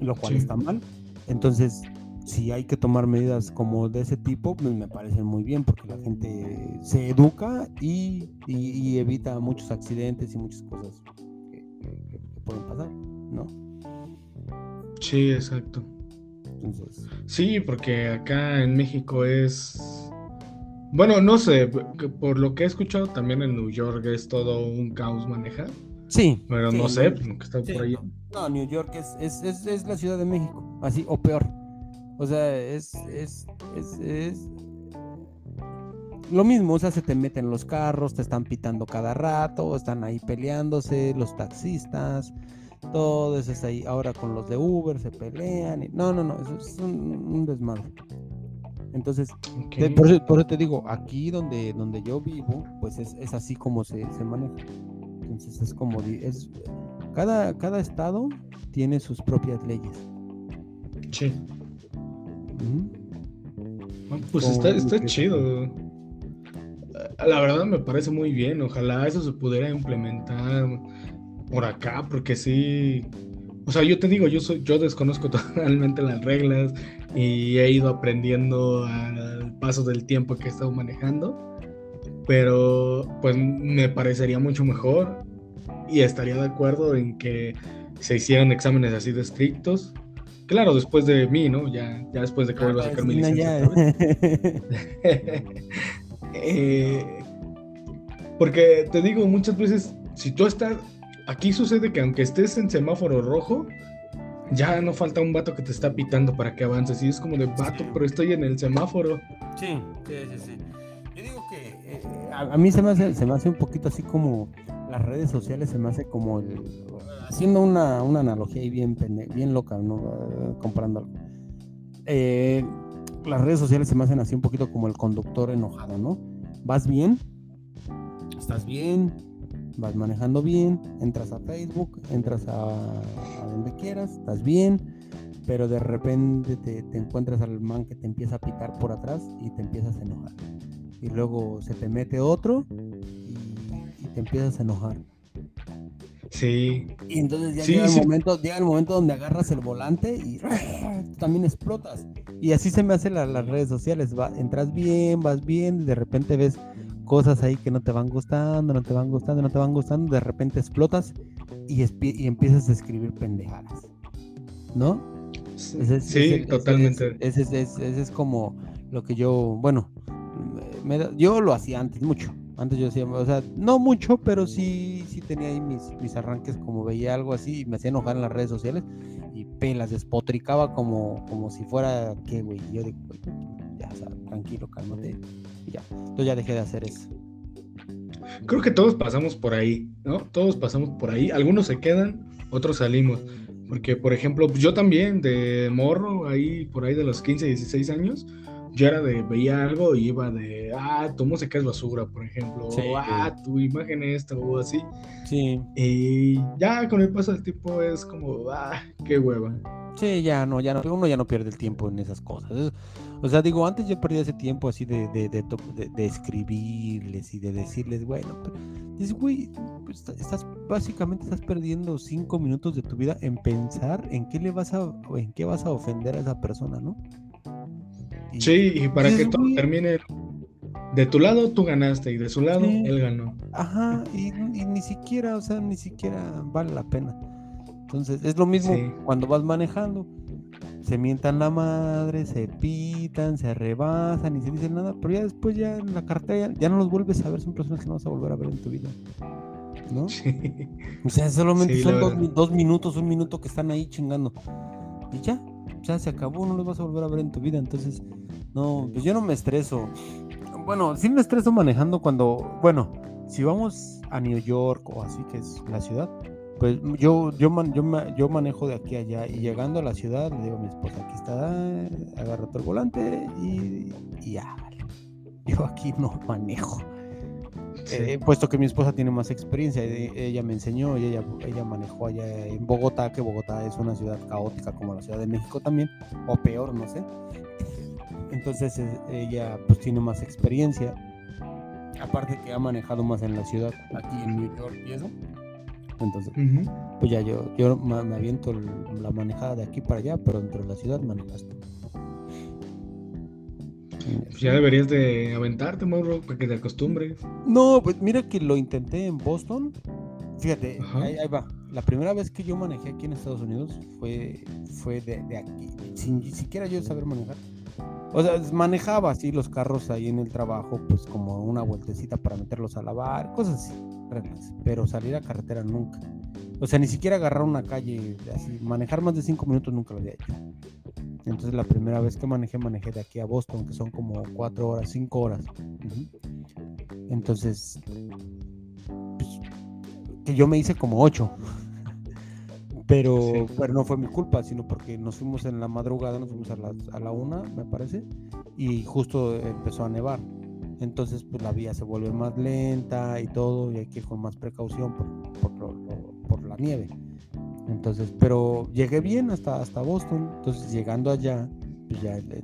lo cual está mal. Entonces, si hay que tomar medidas como de ese tipo, pues me parecen muy bien, porque la gente se educa y, y, evita muchos accidentes y muchas cosas que, que, pueden pasar, ¿no? Sí, exacto. Sí, porque acá en México es... Bueno, no sé, por lo que he escuchado también en New York es todo un caos manejar. Sí. Pero no sé, pues, está por ahí. No, New York es, es, es, es, la Ciudad de México, así, o peor. O sea, es, es, es, es lo mismo, o sea, se te meten los carros, te están pitando cada rato, están ahí peleándose, los taxistas, todo eso es ahí. Ahora con los de Uber se pelean. Y... No, no, no, eso es un, desmadre. Entonces, por, eso, te digo, aquí donde, donde yo vivo, pues es, es así como se, se, maneja. Entonces es como, es, cada, cada estado tiene sus propias leyes. Sí. pues está, está chido. La verdad me parece muy bien. Ojalá eso se pudiera implementar por acá, porque sí. O sea, yo te digo, yo soy, yo desconozco (laughs) totalmente las reglas y he ido aprendiendo al paso del tiempo que he estado manejando. Pero pues me parecería mucho mejor y estaría de acuerdo en que se hicieran exámenes así de estrictos. Claro, después de mí, ¿no? Ya, ya después de que vuelva a sacar mi licencia. (laughs) Eh, porque te digo, muchas veces, si tú estás, aquí sucede que aunque estés en semáforo rojo, ya no falta un vato que te está pitando para que avances. Y es como de vato, pero estoy en el semáforo. Sí, sí, sí, sí. Yo digo que eh, a, mí se me, hace, se me hace un poquito así como las redes sociales, se me hace como el. Haciendo una, una analogía ahí bien, bien loca, ¿no? Comparando eh, las redes sociales se me hacen así un poquito como el conductor enojado, ¿no? Vas bien, estás bien, vas manejando bien, entras a Facebook, entras a, donde quieras, estás bien, pero de repente te, encuentras al man que te empieza a pitar por atrás y te empiezas a enojar. Y luego se te mete otro y, te empiezas a enojar. Sí. Y entonces ya llega, el momento, llega el momento donde agarras el volante y (laughs) también explotas. Y así se me hacen las redes sociales. Va, entras bien, vas bien, y de repente ves cosas ahí que no te van gustando, no te van gustando, no te van gustando, de repente explotas y, y empiezas a escribir pendejadas. ¿No? Sí, totalmente. Ese, es como lo que yo, bueno, yo lo hacía antes mucho. Antes yo hacía, o sea, no mucho, pero sí, sí tenía ahí mis, mis arranques, como veía algo así, y me hacía enojar en las redes sociales y pelas, despotricaba como, como si fuera, ¿qué, güey? Yo digo, ya, tranquilo, cálmate Entonces ya dejé de hacer eso. Creo que todos pasamos por ahí, ¿no? Todos pasamos por ahí. Algunos se quedan, otros salimos. Porque, por ejemplo, yo también de morro, ahí por ahí de los 15, 16 años, yo era de, veía algo y iba de, ah, tu música es basura, por ejemplo, o ah, tu imagen esta, o así. Sí. Y ya con el paso del tiempo es como, ah, qué hueva. Sí, ya no, ya no, uno ya no pierde el tiempo en esas cosas. O sea, digo, antes yo perdía ese tiempo así de, de, de, escribirles y de decirles, bueno, pero güey, pues, estás, básicamente estás perdiendo cinco minutos de tu vida en pensar en qué le vas a, en qué vas a ofender a esa persona, ¿no? Sí, y para que todo termine de tu lado tú ganaste y de su lado él ganó. Ajá, y, ni siquiera, o sea, ni siquiera vale la pena. Entonces, es lo mismo cuando vas manejando. Se mientan la madre, se pitan, se rebasan y se dicen nada, pero ya después ya en la cartera ya, no los vuelves a ver, son personas que no vas a volver a ver en tu vida. ¿No? O sea, solamente son dos, dos, minutos, un minuto que están ahí chingando. Y ya, ya se acabó, no los vas a volver a ver en tu vida. Entonces, no, pues yo no me estreso. Bueno, sí me estreso manejando cuando, bueno, si vamos a New York o así que es la ciudad, pues yo, yo, yo, yo manejo de aquí allá y llegando a la ciudad le digo a mi esposa, aquí está, agarro todo el volante y, ya, yo aquí no manejo. Eh, puesto que mi esposa tiene más experiencia, e, ella me enseñó y ella, ella manejó allá en Bogotá, que Bogotá es una ciudad caótica como la Ciudad de México también, o peor, no sé. Entonces ella pues tiene más experiencia Aparte que ha manejado más en la ciudad, aquí en New York y eso. Entonces, pues ya yo, yo me, aviento la manejada de aquí para allá, pero dentro de la ciudad manejas pues ya deberías de aventarte, Mauro, para que te acostumbres. No, pues mira que lo intenté en Boston. Fíjate, ahí, va. La primera vez que yo manejé aquí en Estados Unidos fue, fue de, aquí, sin siquiera yo saber manejar. O sea, manejaba así los carros ahí en el trabajo, pues como una vueltecita para meterlos a lavar, cosas así, Pero salir a carretera nunca. O sea, ni siquiera agarrar una calle, así, manejar más de cinco minutos nunca lo había hecho. Entonces la primera vez que manejé, manejé de aquí a Boston, que son como cuatro horas, cinco horas. Entonces, pues, que yo me hice como ocho. (laughs) Pero, pero no fue mi culpa, sino porque nos fuimos en la madrugada, nos fuimos a, a la una, me parece, y justo empezó a nevar. Entonces, pues la vía se vuelve más lenta y todo, y hay que ir con más precaución por, por, nieve. Entonces, pero llegué bien hasta, hasta Boston. Entonces, llegando allá, pues ya eh,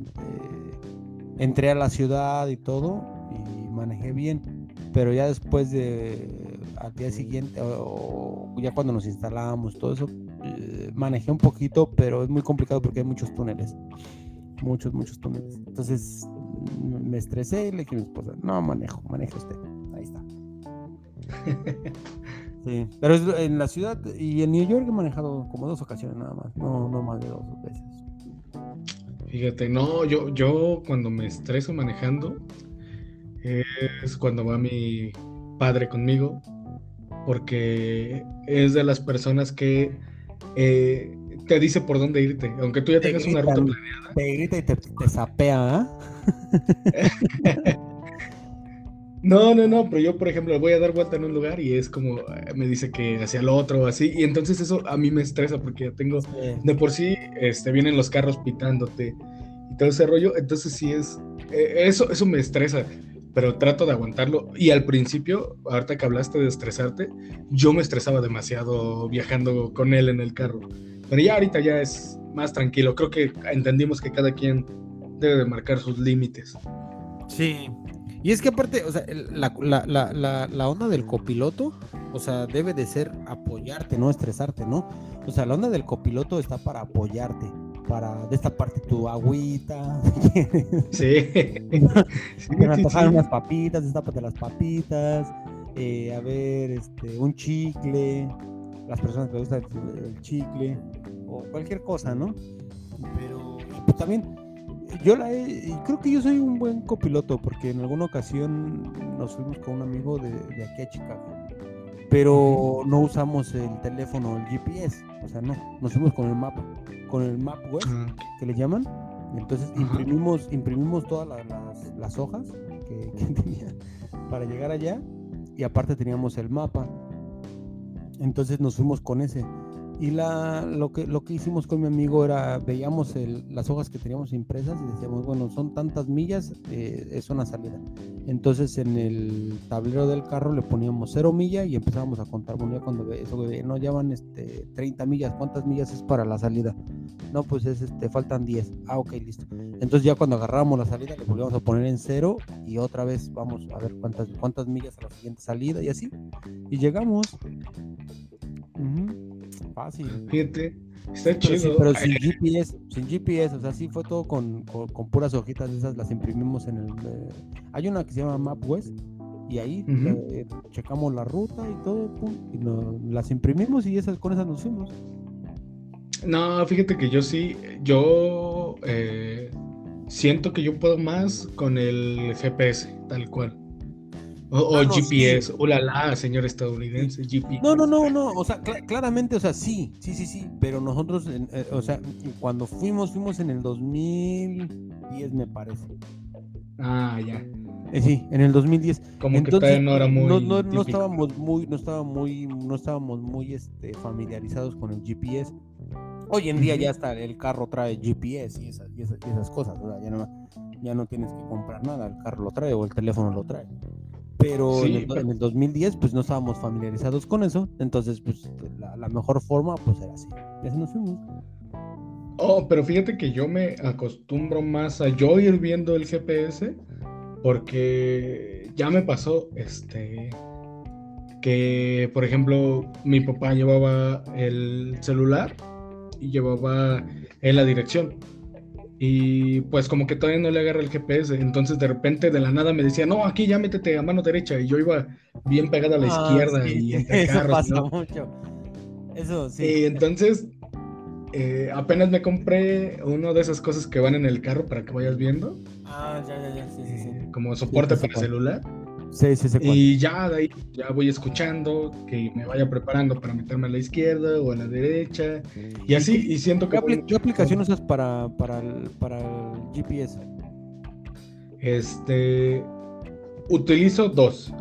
entré a la ciudad y todo, y manejé bien. Pero ya después de, al día siguiente, o ya cuando nos instalamos, todo eso, eh, manejé un poquito, pero es muy complicado porque hay muchos túneles. Muchos, muchos túneles. Entonces me estresé y le dije a mi esposa, no, manejo, manejo usted. Ahí está. (laughs) sí, pero en la ciudad y en New York he manejado como dos ocasiones nada más, no, no más de dos veces. Fíjate, no, yo, yo cuando me estreso manejando es cuando va mi padre conmigo, porque es de las personas que eh, te dice por dónde irte, aunque tú ya tengas una ruta planeada. Te grita y te, sapea, ¿ah? (laughs) No, no, no, pero yo, por ejemplo, voy a dar vuelta en un lugar y es como, eh, me dice que hacia el otro, así, y entonces eso a mí me estresa porque ya tengo, de por sí, este, vienen los carros pitándote y todo ese rollo, entonces sí es, eh, eso, eso me estresa pero trato de aguantarlo. Y al principio, ahorita que hablaste de estresarte, yo me estresaba demasiado viajando con él en el carro. Pero ya ahorita ya es más tranquilo. Creo que entendimos que cada quien debe de marcar sus límites. Sí. Y es que aparte, o sea, la, la, la, la, onda del copiloto, o sea, debe de ser apoyarte, no estresarte, ¿no? O sea, la onda del copiloto está para apoyarte para destaparte tu agüita. (laughs) Sí. (laughs) sí, unas papitas, destápate las papitas. Eh, a ver, este, un chicle. Las personas que les gusta el, chicle. O cualquier cosa, ¿no? Pero pues, también yo la he, creo que yo soy un buen copiloto porque en alguna ocasión nos fuimos con un amigo de, de aquí a Chicago pero no usamos el teléfono, el GPS, o sea, no, nos fuimos con el mapa, con el map web, que le llaman, entonces imprimimos, imprimimos todas las, hojas que, (laughs) que tenía para llegar allá y aparte teníamos el mapa, entonces nos fuimos con ese. Y la, lo, que, lo que hicimos con mi amigo era, veíamos las hojas que teníamos impresas y decíamos, bueno, son tantas millas, eh, es una salida. Entonces en el tablero del carro le poníamos cero milla y empezábamos a contar, bueno, ya cuando eso, no, ya van este, 30 millas, ¿cuántas millas es para la salida? No, pues es, este, faltan 10. Ah, ok, listo. Entonces ya cuando agarramos la salida le volvíamos a poner en cero y otra vez vamos a ver cuántas, cuántas millas a la siguiente salida y así. Y llegamos. Fácil. Fíjate, está chido. pero sin GPS, sin GPS, o sea, sí fue todo con, con, puras hojitas esas, las imprimimos en el... Eh, hay una que se llama MapWest y ahí eh, checamos la ruta y todo, y las imprimimos y esas con esas nos fuimos. No, fíjate que yo sí, yo eh, siento que yo puedo más con el GPS, tal cual. O, ah, GPS, hola señor estadounidense, GPS. No, no, no, no, o sea, claramente, o sea, sí, sí, sí, sí, pero nosotros, eh, o sea, cuando fuimos, fuimos en el 2010, me parece. Ah, ya. Eh, sí, en el 2010. Como Entonces, que no era muy. No, no, no estábamos muy, no estábamos muy, no estábamos muy este, familiarizados con el GPS. Hoy en día ya está, el carro trae GPS y esas, y esas, y esas cosas, o sea, ya no, ya no tienes que comprar nada, el carro lo trae o el teléfono lo trae pero, en, el, 2010 pues no estábamos familiarizados con eso, entonces pues la, mejor forma pues era así, y así nos fuimos. Oh, pero fíjate que yo me acostumbro más a yo ir viendo el GPS porque ya me pasó, este, que, por ejemplo, mi papá llevaba el celular y llevaba en la dirección. Y pues como que todavía no le agarra el GPS, entonces de repente de la nada me decía, no, aquí ya métete a mano derecha, y yo iba bien pegada a la ah, izquierda y entre (laughs) Eso pasa mucho. Eso sí. Y entonces eh, apenas me compré uno de esas cosas que van en el carro para que vayas viendo. Ah, ya, ya, ya, sí, sí, sí. Eh, como soporte para celular. Sí, sí, sí. Y ya de ahí ya voy escuchando que me vaya preparando para meterme a la izquierda o a la derecha. Y así, y siento que. ¿Qué, aplicación usas para, para, el, para el GPS? Este. Utilizo dos.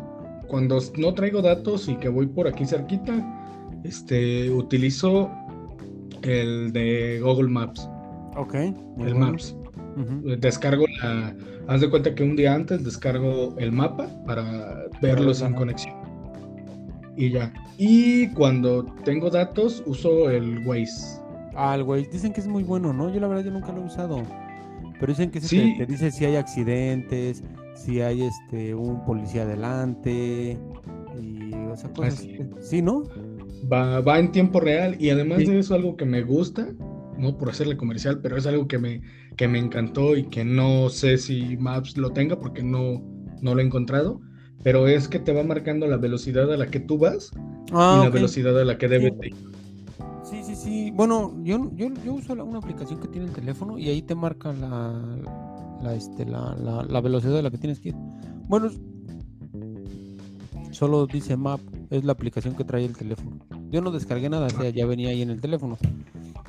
Cuando no traigo datos y que voy por aquí cerquita, este, utilizo el de Google Maps. Ok. El Maps. Descargo la. Haz de cuenta que un día antes descargo el mapa para verlos en conexión. Y ya. Y cuando tengo datos, uso el Waze. Ah, el Waze. Dicen que es muy bueno, ¿no? Yo la verdad yo nunca lo he usado. Pero dicen que sí. te, dice si hay accidentes, si hay este un policía delante y o sea, cosas Sí, ¿no? Va, va en tiempo real y además de eso algo que me gusta no por hacerle comercial, pero es algo que me, que me encantó y que no sé si Maps lo tenga porque no, no lo he encontrado, pero es que te va marcando la velocidad a la que tú vas ah, y la velocidad a la que debes ir. Sí, sí, sí. Bueno, yo, yo, yo uso una aplicación que tiene el teléfono y ahí te marca la, la, este, la, la, velocidad a la que tienes que ir. Bueno, solo dice Map, es la aplicación que trae el teléfono. Yo no descargué nada, o sea, ya venía ahí en el teléfono.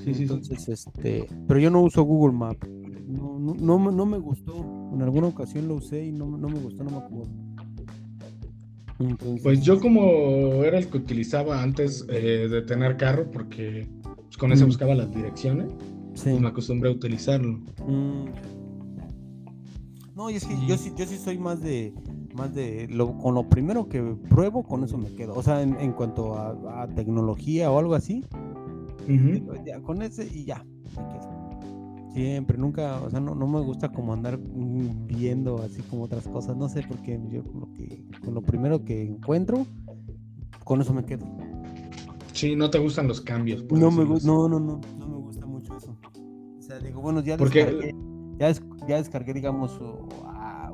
Sí, sí, Entonces, este, pero yo no uso Google Maps. No, no, no, me gustó. En alguna ocasión lo usé y no, no me gustó, no me acuerdo. pues yo como era el que utilizaba antes eh, de tener carro, porque pues, con ese mm. buscaba las direcciones, pues me acostumbré a utilizarlo. Mm. No, y es que yo sí, yo sí soy más de, más de lo, con lo primero que pruebo, con eso me quedo. O sea, en, cuanto a, tecnología o algo así, ya, con ese y ya, Siempre, nunca, o sea, no, no me gusta como andar viendo así como otras cosas, no sé, porque yo con lo, que, con lo primero que encuentro, con eso me quedo. Sí, no te gustan los cambios. No me gusta, no, no, no, no me gusta mucho eso. O sea, digo, bueno, ya descargué, ya, ya descargué, digamos,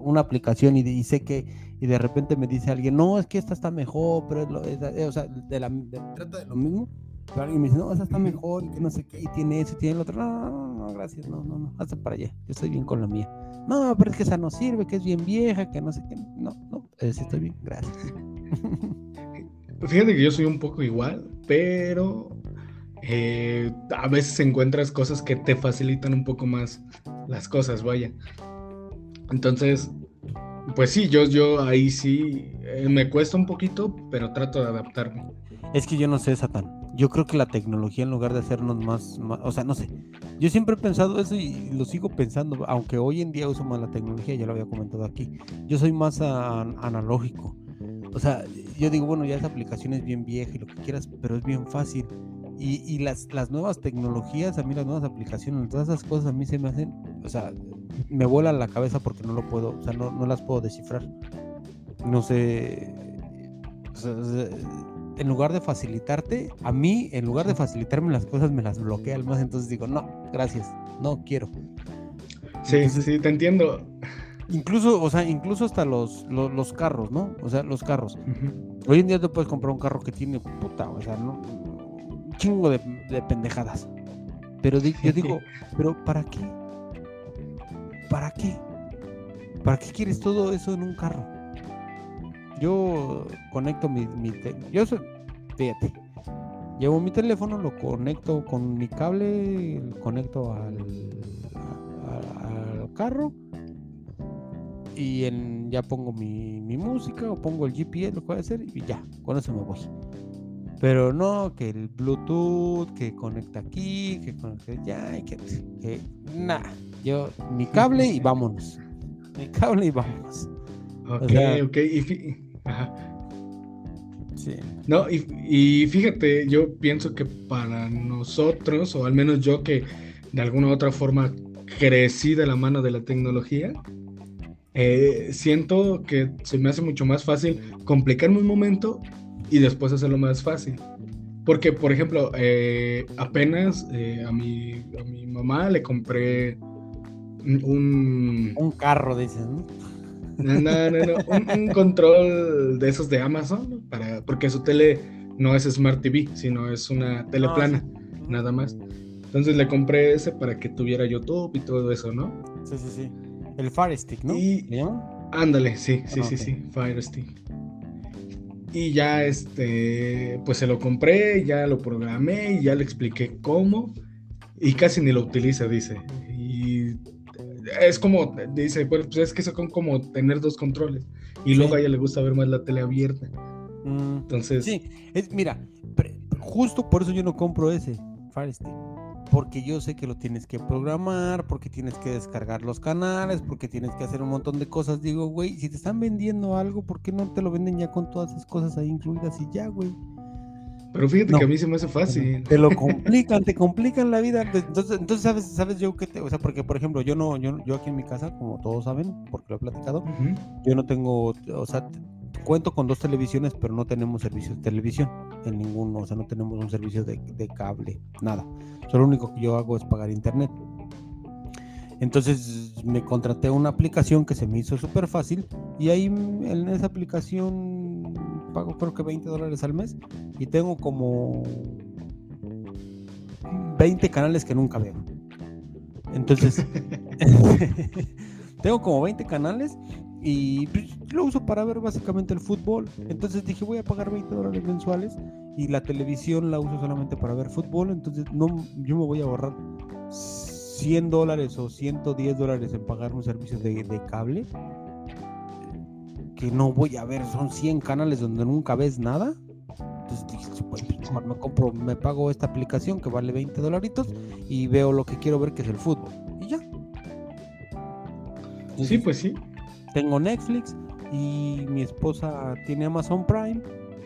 una aplicación y, sé que, y de repente me dice alguien, no, es que esta está mejor, pero es lo, eh, o sea, de la, trata de lo mismo pero alguien me dice, no, esa está mejor y que no sé qué, y tiene eso y tiene el otro. No, no, no, gracias, no, no, no, hasta para allá. Yo estoy bien con la mía. No, pero es que esa no sirve, que es bien vieja, que no sé qué. No, no, sí estoy bien, gracias. (laughs) Fíjate que yo soy un poco igual, pero eh, a veces encuentras cosas que te facilitan un poco más las cosas, vaya. Entonces, pues sí, yo, yo ahí sí eh, me cuesta un poquito, pero trato de adaptarme. Es que yo no sé, Satán. Yo creo que la tecnología en lugar de hacernos más, o sea, no sé. Yo siempre he pensado eso y lo sigo pensando, aunque hoy en día uso más la tecnología, ya lo había comentado aquí. Yo soy más analógico. O sea, yo digo, bueno, ya esa aplicación es bien vieja y lo que quieras, pero es bien fácil. Y, y las, las nuevas tecnologías, a mí las nuevas aplicaciones, todas esas cosas a mí se me hacen, o sea, me vuelan la cabeza porque no lo puedo, o sea, no, no las puedo descifrar. No sé. O sea, en lugar de facilitarte, a mí, en lugar de facilitarme las cosas, me las bloquea al más. Entonces digo, no, gracias, no quiero. Sí, sí, sí, te entiendo. Incluso, o sea, incluso hasta los, los, carros, ¿no? O sea, los carros. Hoy en día te puedes comprar un carro que tiene puta, o sea, ¿no? un chingo de, pendejadas. Pero yo digo, (laughs) ¿pero para qué? ¿Para qué? ¿Para qué quieres todo eso en un carro? Yo conecto mi, mi yo soy, fíjate, llevo mi teléfono, lo conecto con mi cable, conecto al, al, carro y en, ya pongo mi, mi, música o pongo el GPS, lo que voy a hacer y ya, con eso me voy. Pero no, que el Bluetooth, que conecta aquí, que conecta allá, que, que nada. Yo, mi cable y (laughs) vámonos. Mi cable y vámonos. Ok, ok. Y, Sí. No, y, fíjate, yo pienso que para nosotros, o al menos yo que de alguna u otra forma crecí de la mano de la tecnología, eh, siento que se me hace mucho más fácil complicarme un momento y después hacerlo más fácil. Porque, por ejemplo, eh, apenas eh, a, mi, a mi mamá le compré un... Un carro, dices, ¿no? No, no, no, Un, control de esos de Amazon, para, porque su tele no es Smart TV, sino es una tele ah, plana, nada más. Entonces le compré ese para que tuviera YouTube y todo eso, ¿no? Sí, sí, sí. El Fire Stick, ¿no? Y... Ándale, sí, sí, ah, sí, sí, Fire Stick. Y ya este, pues se lo compré, ya lo programé y ya le expliqué cómo. Y casi ni lo utiliza, dice. Es como, dice, pues es que son como tener dos controles. Y luego a ella le gusta ver más la tele abierta. Mm, Entonces. Sí, es, mira, justo por eso yo no compro ese Fire Stick porque yo sé que lo tienes que programar, porque tienes que descargar los canales, porque tienes que hacer un montón de cosas. Digo, güey, si te están vendiendo algo, ¿por qué no te lo venden ya con todas esas cosas ahí incluidas y ya, güey? Pero fíjate que a mí se me hace fácil. Te lo complican, te complican la vida. Entonces, entonces sabes, sabes yo que te, o sea, porque por ejemplo, yo no, yo, yo aquí en mi casa, como todos saben, porque lo he platicado, yo no tengo, o sea, cuento con dos televisiones, pero no tenemos servicio de televisión en ninguno, o sea, no tenemos un servicio de, de cable, nada. Solo lo único que yo hago es pagar internet. Entonces me contraté una aplicación que se me hizo súper fácil y ahí en esa aplicación pago creo que 20 dólares al mes y tengo como 20 canales que nunca veo. Entonces, (laughs) (laughs) tengo como 20 canales y pues, lo uso para ver básicamente el fútbol. Entonces dije, voy a pagar 20 dólares mensuales y la televisión la uso solamente para ver fútbol. Entonces no, yo me voy a ahorrar 100 dólares o 110 dólares en pagar un servicio de, de cable. Que no voy a ver, son 100 canales donde nunca ves nada. Entonces dije, pues, me compro, me pago esta aplicación que vale 20 dolaritos y veo lo que quiero ver que es el fútbol. Y ya. sí, pues sí tengo Netflix y mi esposa tiene Amazon Prime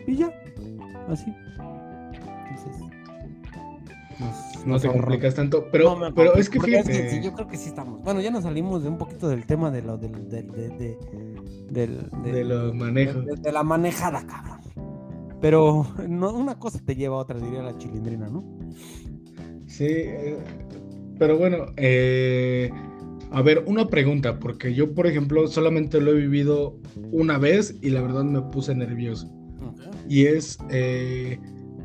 y ya, así. Entonces, no te complicas tanto, pero, pero es que fíjate. yo creo que sí estamos. Bueno, ya nos salimos de un poquito del tema de lo del, del, de, del, de lo manejo. De, la manejada, cabrón. Pero no, una cosa te lleva a otra, diría la chilindrina, ¿no? Sí, eh, pero bueno, eh, a ver, una pregunta, porque yo, por ejemplo, solamente lo he vivido una vez y la verdad me puse nervioso. Y es, eh,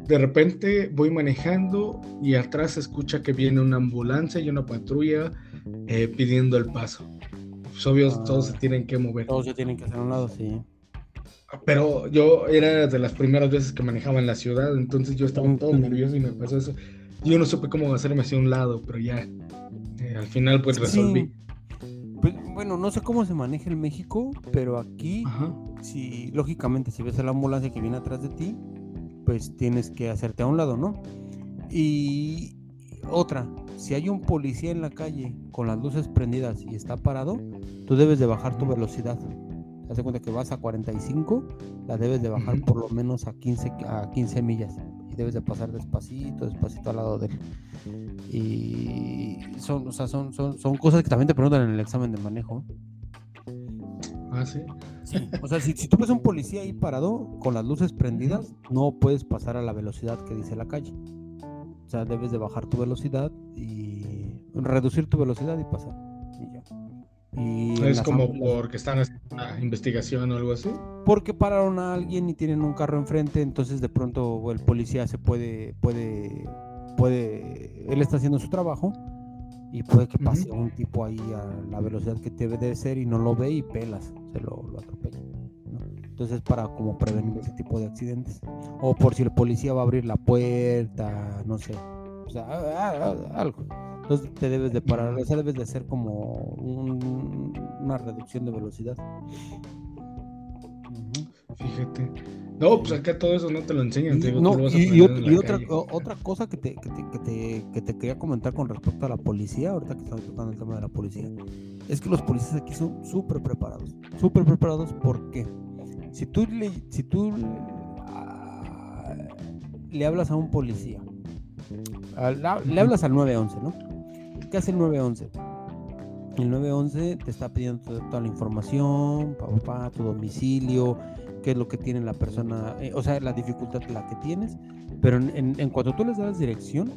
de repente voy manejando y atrás se escucha que viene una ambulancia y una patrulla eh, pidiendo el paso. Pues obvio, ah. todos se tienen que mover. Todos se tienen que hacer a un lado, sí. Pero yo era de las primeras veces que manejaba en la ciudad, entonces yo estaba todo nervioso y me pasó eso. Yo no supe cómo hacerme hacia un lado, pero ya eh, al final pues resolví. Pues, bueno, no sé cómo se maneja en México, pero aquí, si lógicamente si ves a la ambulancia que viene atrás de ti, pues tienes que hacerte a un lado, ¿no? Y otra, si hay un policía en la calle con las luces prendidas y está parado, tú debes de bajar tu velocidad. Te das cuenta que vas a 45, la debes de bajar por lo menos a 15, a 15 millas debes de pasar despacito, despacito al lado de él. Y son, o sea, son, son, son cosas que también te preguntan en el examen de manejo. Ah, sí. O sea, si, si tú ves a un policía ahí parado con las luces prendidas, no puedes pasar a la velocidad que dice la calle. O sea, debes de bajar tu velocidad y reducir tu velocidad y pasar. Y ya. ¿Es como porque están haciendo una investigación o algo así? Porque pararon a alguien y tienen un carro enfrente, entonces de pronto el policía se puede, puede, puede, él está haciendo su trabajo y puede que pase un tipo ahí a la velocidad que debe de ser y no lo ve y pelas, se lo, atropella. Entonces para como prevenir ese tipo de accidentes. O por si el policía va a abrir la puerta, no sé. O sea, algo. Entonces te debes de parar, o sea, debes de hacer como una reducción de velocidad. Fíjate. No, pues acá todo eso no te lo enseñan. y, otra, otra cosa que te, que, te, que, te, quería comentar con respecto a la policía, ahorita que estamos tocando el tema de la policía, es que los policías aquí son súper preparados. Súper preparados porque si tú le, si tú ah, le hablas a un policía, le hablas al 911, ¿no? ¿Qué hace el 911? El 911 te está pidiendo toda, la información, papá, tu domicilio, qué es lo que tiene la persona, eh, o sea, la dificultad la que tienes, pero en, cuanto tú les das dirección,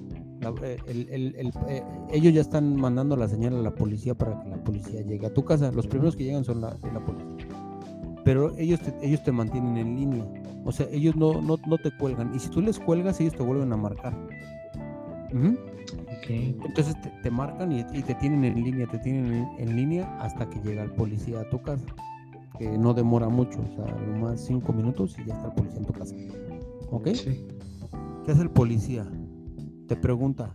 eh, eh, ellos ya están mandando la señal a la policía para que la policía llegue a tu casa. Los primeros que llegan son la, la policía. Pero ellos te, ellos te mantienen en línea. O sea, ellos no, no, no te cuelgan. Y si tú les cuelgas, ellos te vuelven a marcar. Entonces te, marcan y, te tienen en línea, te tienen en, línea hasta que llega el policía a tu casa. Que no demora mucho, o sea, nomás cinco minutos y ya está el policía en tu casa. ¿Ok? ¿Qué hace el policía? Te pregunta,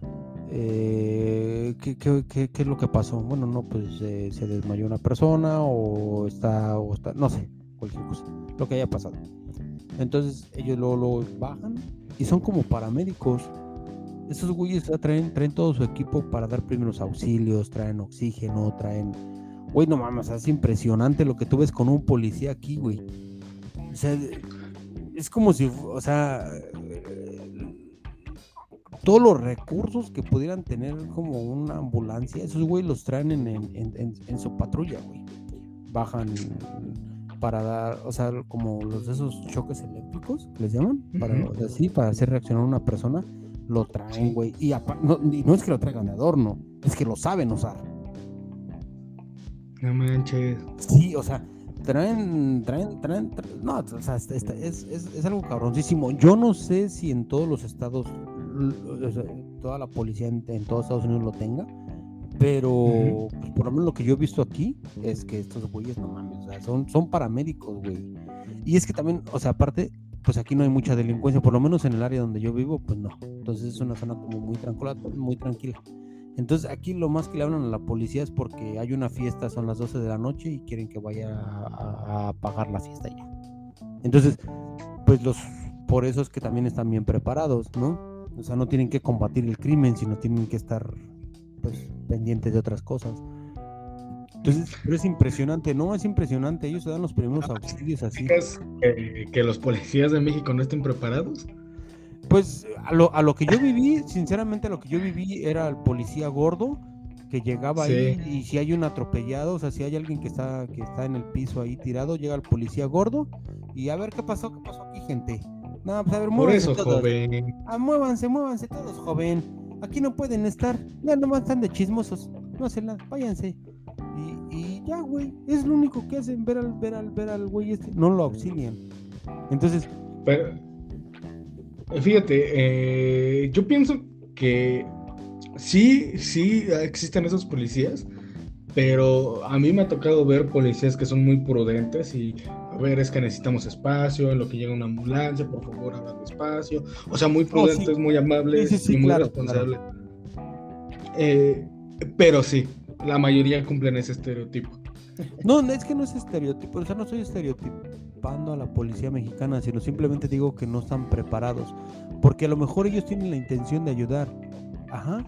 eh, ¿qué, es lo que pasó? Bueno, no, pues eh, se desmayó una persona o está, o está, no sé, cualquier cosa, lo que haya pasado. Entonces ellos luego, luego bajan y son como paramédicos esos güeyes traen, traen todo su equipo para dar primeros auxilios, traen oxígeno, traen. Güey, no mames, es impresionante lo que tú ves con un policía aquí, güey. O sea, es como si, o sea, todos los recursos que pudieran tener como una ambulancia, esos güey los traen en, su patrulla, güey. Bajan para dar, o sea, como los esos choques eléctricos, les llaman, para, así, para hacer reaccionar a una persona lo traen, güey. Y, no, es que lo traigan de adorno, es que lo saben usar. No manches. Sí, o sea, traen, traen, traen, no, o sea, es, es, algo cabroncísimo. Yo no sé si en todos los estados, toda la policía en, todos Estados Unidos lo tenga, pero pues, por lo menos lo que yo he visto aquí es que estos güeyes, no mames, o sea, son, son paramédicos, güey. Y es que también, o sea, aparte, pues aquí no hay mucha delincuencia, por lo menos en el área donde yo vivo, pues no. Entonces es una zona como muy tranquila, muy tranquila. Entonces aquí lo más que le hablan a la policía es porque hay una fiesta, son las 12 de la noche y quieren que vaya a, pagar la fiesta ya. Entonces, pues los por eso es que también están bien preparados, ¿no? O sea, no tienen que combatir el crimen, sino tienen que estar pues pendientes de otras cosas. Entonces, pero es impresionante, no, es impresionante. Ellos se dan los primeros auxilios así. Que, que los policías de México no estén preparados? Pues a lo, a lo que yo viví, sinceramente, a lo que yo viví era el policía gordo que llegaba ahí y si hay un atropellado, o sea, si hay alguien que está que está en el piso ahí tirado, llega el policía gordo y a ver qué pasó, qué pasó aquí, gente. No, pues a ver, Por eso, joven. Ah, muévanse, muévanse todos, joven. Aquí no pueden estar. Ya nomás están de chismosos. No hacen nada, váyanse. Y, ya, güey, es lo único que hacen, ver al, ver al, ver al güey este, no lo auxilian. Entonces... Pero, fíjate, eh, yo pienso que sí, sí existen esos policías, pero a mí me ha tocado ver policías que son muy prudentes y, a ver, es que necesitamos espacio, en lo que llega una ambulancia, por favor, hablan despacio. O sea, muy oh, prudentes, muy amables y muy responsables. Eh, pero sí, la mayoría cumplen ese estereotipo. No, es que no es estereotipo, o sea, no estoy estereotipando a la policía mexicana, sino simplemente digo que no están preparados, porque a lo mejor ellos tienen la intención de ayudar, ajá,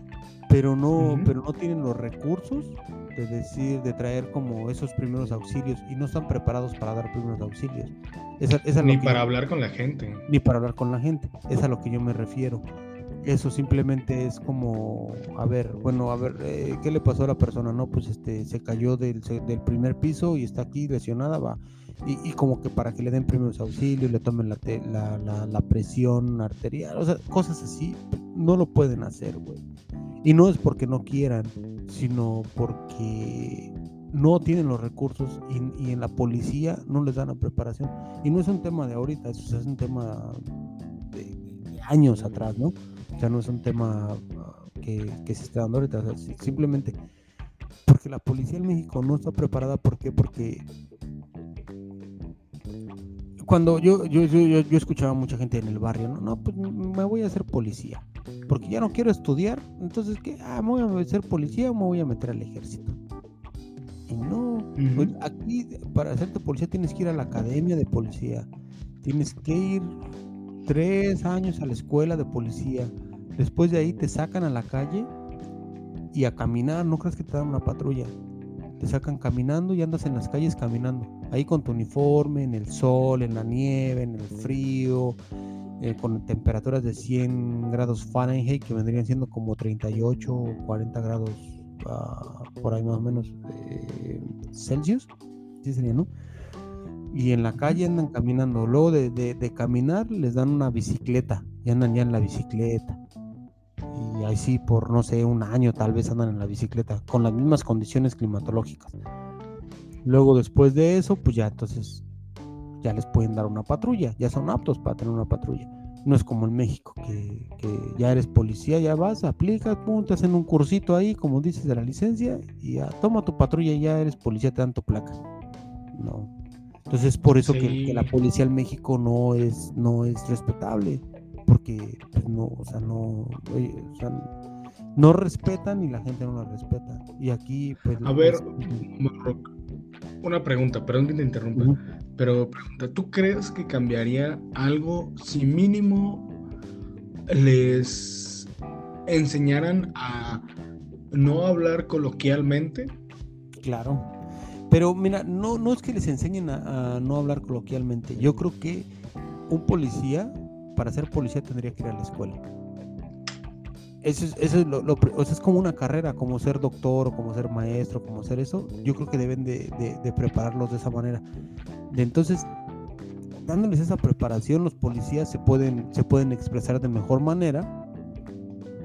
pero no, pero no tienen los recursos de decir, de traer como esos primeros auxilios y no están preparados para dar primeros auxilios. ni para hablar con la gente. Ni para hablar con la gente, es a lo que yo me refiero eso simplemente es como, a ver, bueno, a ver, eh, ¿qué le pasó a la persona? No, pues este, se cayó del, del primer piso y está aquí lesionada, va. Y, como que para que le den primeros auxilios, le tomen la, la, la, presión arterial, o sea, cosas así, no lo pueden hacer, güey. Y no es porque no quieran, sino porque no tienen los recursos y, en la policía no les dan la preparación. Y no es un tema de ahorita, es un tema de años atrás, ¿no? O sea, no es un tema ah, que, se está dando ahorita, simplemente porque la policía en México no está preparada, ¿por qué? Porque cuando yo, yo, yo, yo, escuchaba a mucha gente en el barrio, ¿no? No, pues me voy a hacer policía, porque ya no quiero estudiar, entonces, ¿qué? Ah, me voy a ser policía o me voy a meter al ejército. Y no, pues, aquí para hacerte policía tienes que ir a la academia de policía, tienes que ir tres años a la escuela de policía, Después de ahí te sacan a la calle y a caminar, no crees que te dan una patrulla. Te sacan caminando y andas en las calles caminando. Ahí con tu uniforme, en el sol, en la nieve, en el frío, eh, con temperaturas de 100 grados Fahrenheit que vendrían siendo como 38 o 40 grados por ahí más o menos eh, Celsius, sí sería, ¿no? Y en la calle andan caminando. Luego de, de, caminar les dan una bicicleta y andan ya en la bicicleta. Ahí sí, por no sé, un año tal vez andan en la bicicleta, con las mismas condiciones climatológicas. Luego después de eso, pues ya entonces ya les pueden dar una patrulla, ya son aptos para tener una patrulla. No es como en México, que, ya eres policía, ya vas, aplicas, pum, te hacen un cursito ahí, como dices, de la licencia, y ya toma tu patrulla y ya eres policía, te dan tu placa. No. Entonces es por eso que, la policía en México no es, no es respetable, porque pues, no, o sea, no, o sea, no respetan y la gente no la respeta. Y aquí, pues... A ver, una pregunta, perdón que te interrumpa, pero ¿tú crees que cambiaría algo si mínimo les enseñaran a no hablar coloquialmente? Claro. Pero mira, no, no es que les enseñen a, no hablar coloquialmente. Yo creo que un policía, para ser policía, tendría que ir a la escuela. Eso es, eso es, lo, o sea, es como una carrera, como ser doctor o como ser maestro, como ser eso. Yo creo que deben de, de, prepararlos de esa manera. De entonces, dándoles esa preparación, los policías se pueden, se pueden expresar de mejor manera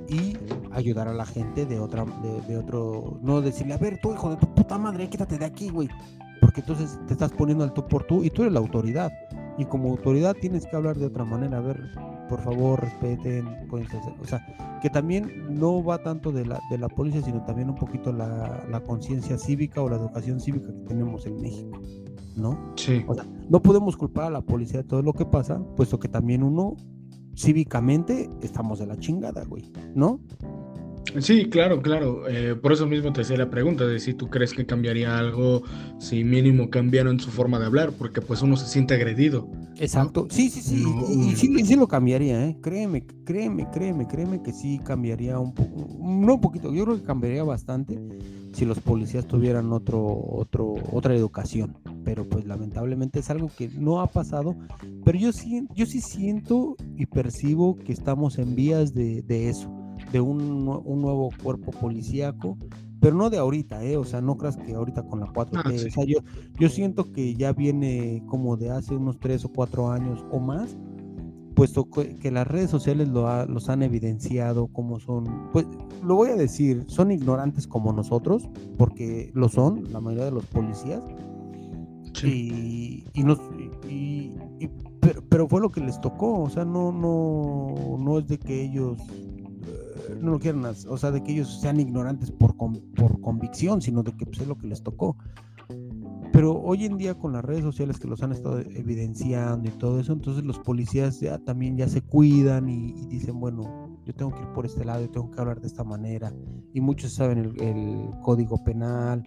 y ayudar a la gente de otra, de, otro, no decirle, a ver, tú hijo de tu puta madre, quítate de aquí, güey. Porque entonces te estás poniendo al tú por tú y tú eres la autoridad. Y como autoridad tienes que hablar de otra manera. A ver, por favor, respeten, o sea, que también no va tanto de la, de la policía, sino también un poquito la, la conciencia cívica o la educación cívica que tenemos en México, ¿no? Sí. O sea, no podemos culpar a la policía de todo lo que pasa, puesto que también uno cívicamente estamos de la chingada, güey, ¿no? Sí, claro, claro. Eh, por eso mismo te hacía la pregunta de si tú crees que cambiaría algo, si mínimo cambiaron su forma de hablar, porque pues uno se siente agredido. Exacto. Sí, sí, sí. y, sí, sí, lo cambiaría, ¿eh? Créeme, créeme, créeme, créeme que sí cambiaría un poco, no un poquito, yo creo que cambiaría bastante si los policías tuvieran otro, otro, otra educación. Pero pues lamentablemente es algo que no ha pasado. Pero yo sí, yo sí siento y percibo que estamos en vías de, de eso de un, nuevo cuerpo policíaco, pero no de ahorita, ¿eh? O sea, no creas que ahorita con la 4T, ah, o sea, yo, yo siento que ya viene como de hace unos 3 o 4 años o más, puesto que las redes sociales lo los han evidenciado como son, pues lo voy a decir, son ignorantes como nosotros, porque lo son, la mayoría de los policías, y, y, nos, y, pero, pero, fue lo que les tocó, o sea, no, no, no es de que ellos no lo quieran, o sea, de que ellos sean ignorantes por, por convicción, sino de que pues, es lo que les tocó. Pero hoy en día con las redes sociales que los han estado evidenciando y todo eso, entonces los policías ya también ya se cuidan y, dicen, bueno, yo tengo que ir por este lado, yo tengo que hablar de esta manera. Y muchos saben el, el código penal,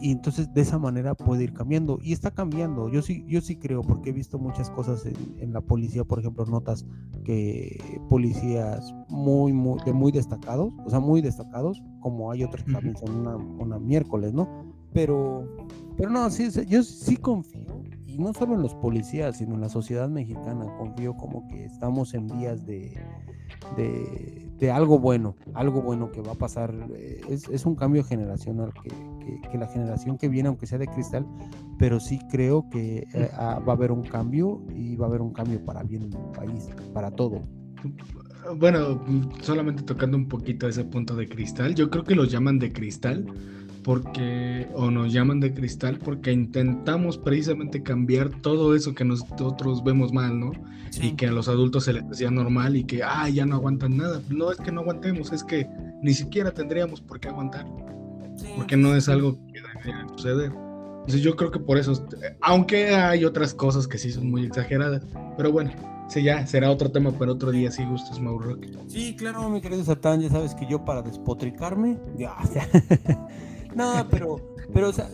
y, entonces de esa manera puede ir cambiando y está cambiando. Yo sí yo sí creo porque he visto muchas cosas en, la policía por ejemplo notas que policías muy muy de muy destacados o sea muy destacados como hay otros también son una, una miércoles no pero pero no sí yo sí confío y no solo en los policías sino en la sociedad mexicana confío como que estamos en vías de de, algo bueno, algo bueno que va a pasar. Eh, es, un cambio generacional que, la generación que viene, aunque sea de cristal, pero sí creo que eh, ah, va a haber un cambio y va a haber un cambio para bien en el país, para todo. Bueno, solamente tocando un poquito ese punto de cristal, yo creo que los llaman de cristal porque, o nos llaman de cristal porque intentamos precisamente cambiar todo eso que nosotros vemos mal, ¿no? Y que a los adultos se les decía normal y que, ah, ya no aguantan nada. No es que no aguantemos, es que ni siquiera tendríamos por qué aguantar. Porque no es algo que debería suceder. Entonces yo creo que por eso, aunque hay otras cosas que sí son muy exageradas, pero bueno, sí, ya será otro tema para otro día, si gustas, Mauro. Sí, claro, mi querido Satán, ya sabes que yo para despotricarme, ya, (laughs) ya. No, pero, pero, o sea,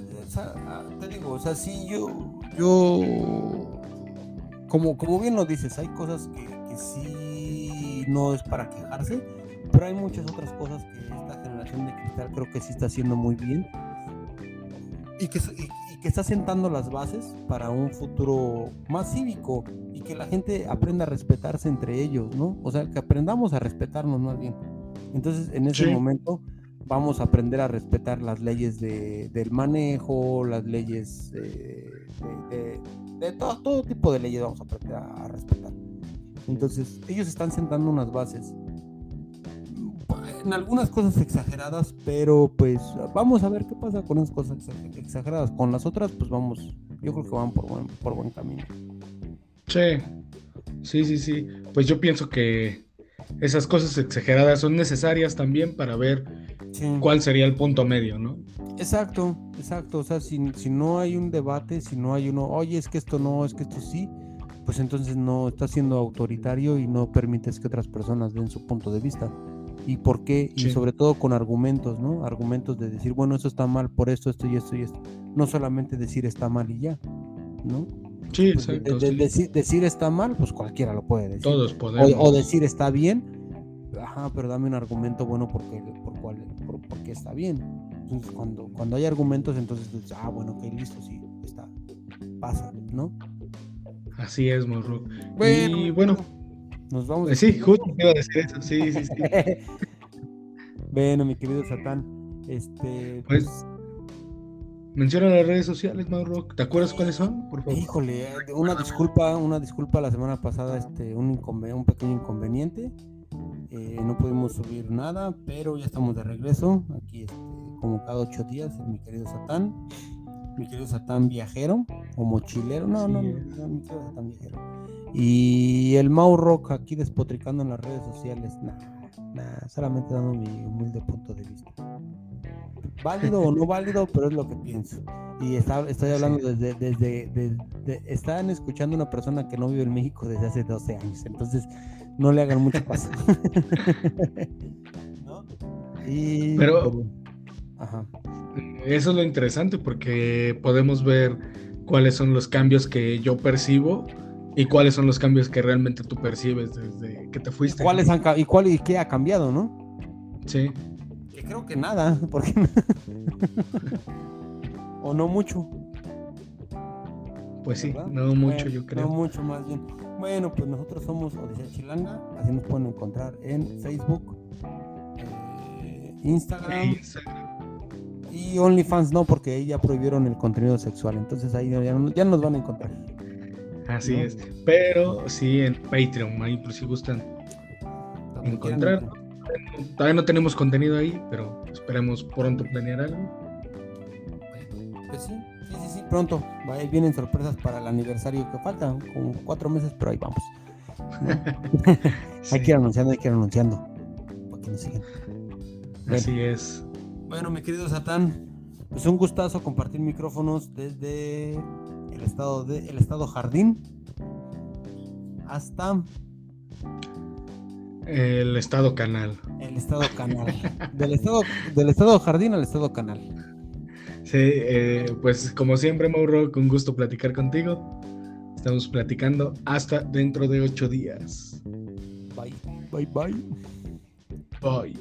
te digo, o sea, sí, yo, yo, como, como bien lo dices, hay cosas que, que sí no es para quejarse, pero hay muchas otras cosas que esta generación de cristal creo que sí está haciendo muy bien y que, y que está sentando las bases para un futuro más cívico y que la gente aprenda a respetarse entre ellos, ¿no? O sea, que aprendamos a respetarnos más bien. Entonces, en ese momento vamos a aprender a respetar las leyes de, del manejo, las leyes de, de, todo, todo, tipo de leyes vamos a aprender a, respetar. Entonces, ellos están sentando unas bases. En algunas cosas exageradas, pero pues vamos a ver qué pasa con esas cosas exageradas. Con las otras, pues vamos, yo creo que van por buen, por buen camino. Sí, sí, sí, sí. Pues yo pienso que esas cosas exageradas son necesarias también para ver cuál sería el punto medio, ¿no? Exacto, exacto. O sea, si, no hay un debate, si no hay uno, oye, es que esto no, es que esto sí, pues entonces no estás siendo autoritario y no permites que otras personas den su punto de vista. ¿Y por qué? Y sobre todo con argumentos, ¿no? Argumentos de decir, bueno, eso está mal por esto, esto y esto y esto. No solamente decir está mal y ya, ¿no? Sí, pues, exacto. decir, está mal, pues cualquiera lo puede decir. Todos podemos. O, decir está bien, ajá, pero dame un argumento bueno porque, por, cuál, porque está bien. Entonces, cuando, cuando hay argumentos, entonces dices, ah, bueno, ok, listo, sí, está, pasa, ¿no? Así es, Morro. Bueno, y bueno, nos vamos. Eh, sí, justo iba a decir eso, sí, sí, sí. (laughs) bueno, mi querido Satán, este, pues, pues Menciona las redes sociales, Mauro. ¿Te acuerdas cuáles son? Por favor. Híjole, una disculpa, una disculpa la semana pasada, este, un, un pequeño inconveniente. Eh, no pudimos subir nada, pero ya estamos de regreso. Aquí, este, como cada ocho días, mi querido Satán. Mi querido Satán viajero o mochilero. No, no, no, mi querido Satán viajero. Y el Mauro aquí despotricando en las redes sociales. Nada, nada, solamente dando mi humilde punto de vista válido o no válido, pero es lo que pienso. Y está, estoy hablando desde, desde, están escuchando una persona que no vive en México desde hace 12 años, entonces no le hagan mucho caso. (laughs) pero, eso es lo interesante porque podemos ver cuáles son los cambios que yo percibo y cuáles son los cambios que realmente tú percibes desde que te fuiste. ¿Cuáles han, y, cuál, ¿Y qué ha cambiado, no? Sí creo que nada, (laughs) porque (laughs) o no mucho. Pues sí, no mucho, yo creo. No mucho más bien. Bueno, pues nosotros somos Odisea Chilanga, así nos pueden encontrar en Facebook, eh, Instagram, y OnlyFans no, porque ahí ya prohibieron el contenido sexual, entonces ahí ya, ya nos van a encontrar. Así es, pero sí en Patreon, ahí por si gustan encontrar. Todavía no tenemos contenido ahí, pero esperemos pronto planear algo. Pues sí, pronto. Ahí vienen sorpresas para el aniversario que falta, como cuatro meses, pero ahí vamos. (laughs) Hay que ir anunciando, hay que ir anunciando. Para que nos sigan. Así es. Bueno, mi querido Satán, pues un gustazo compartir micrófonos desde el estado de el estado Jardín hasta el estado canal. El estado canal. del, estado, del estado jardín al estado canal. Sí, eh, pues como siempre, Mauro, con gusto platicar contigo. Estamos platicando hasta dentro de ocho días. Bye, bye, bye. Bye.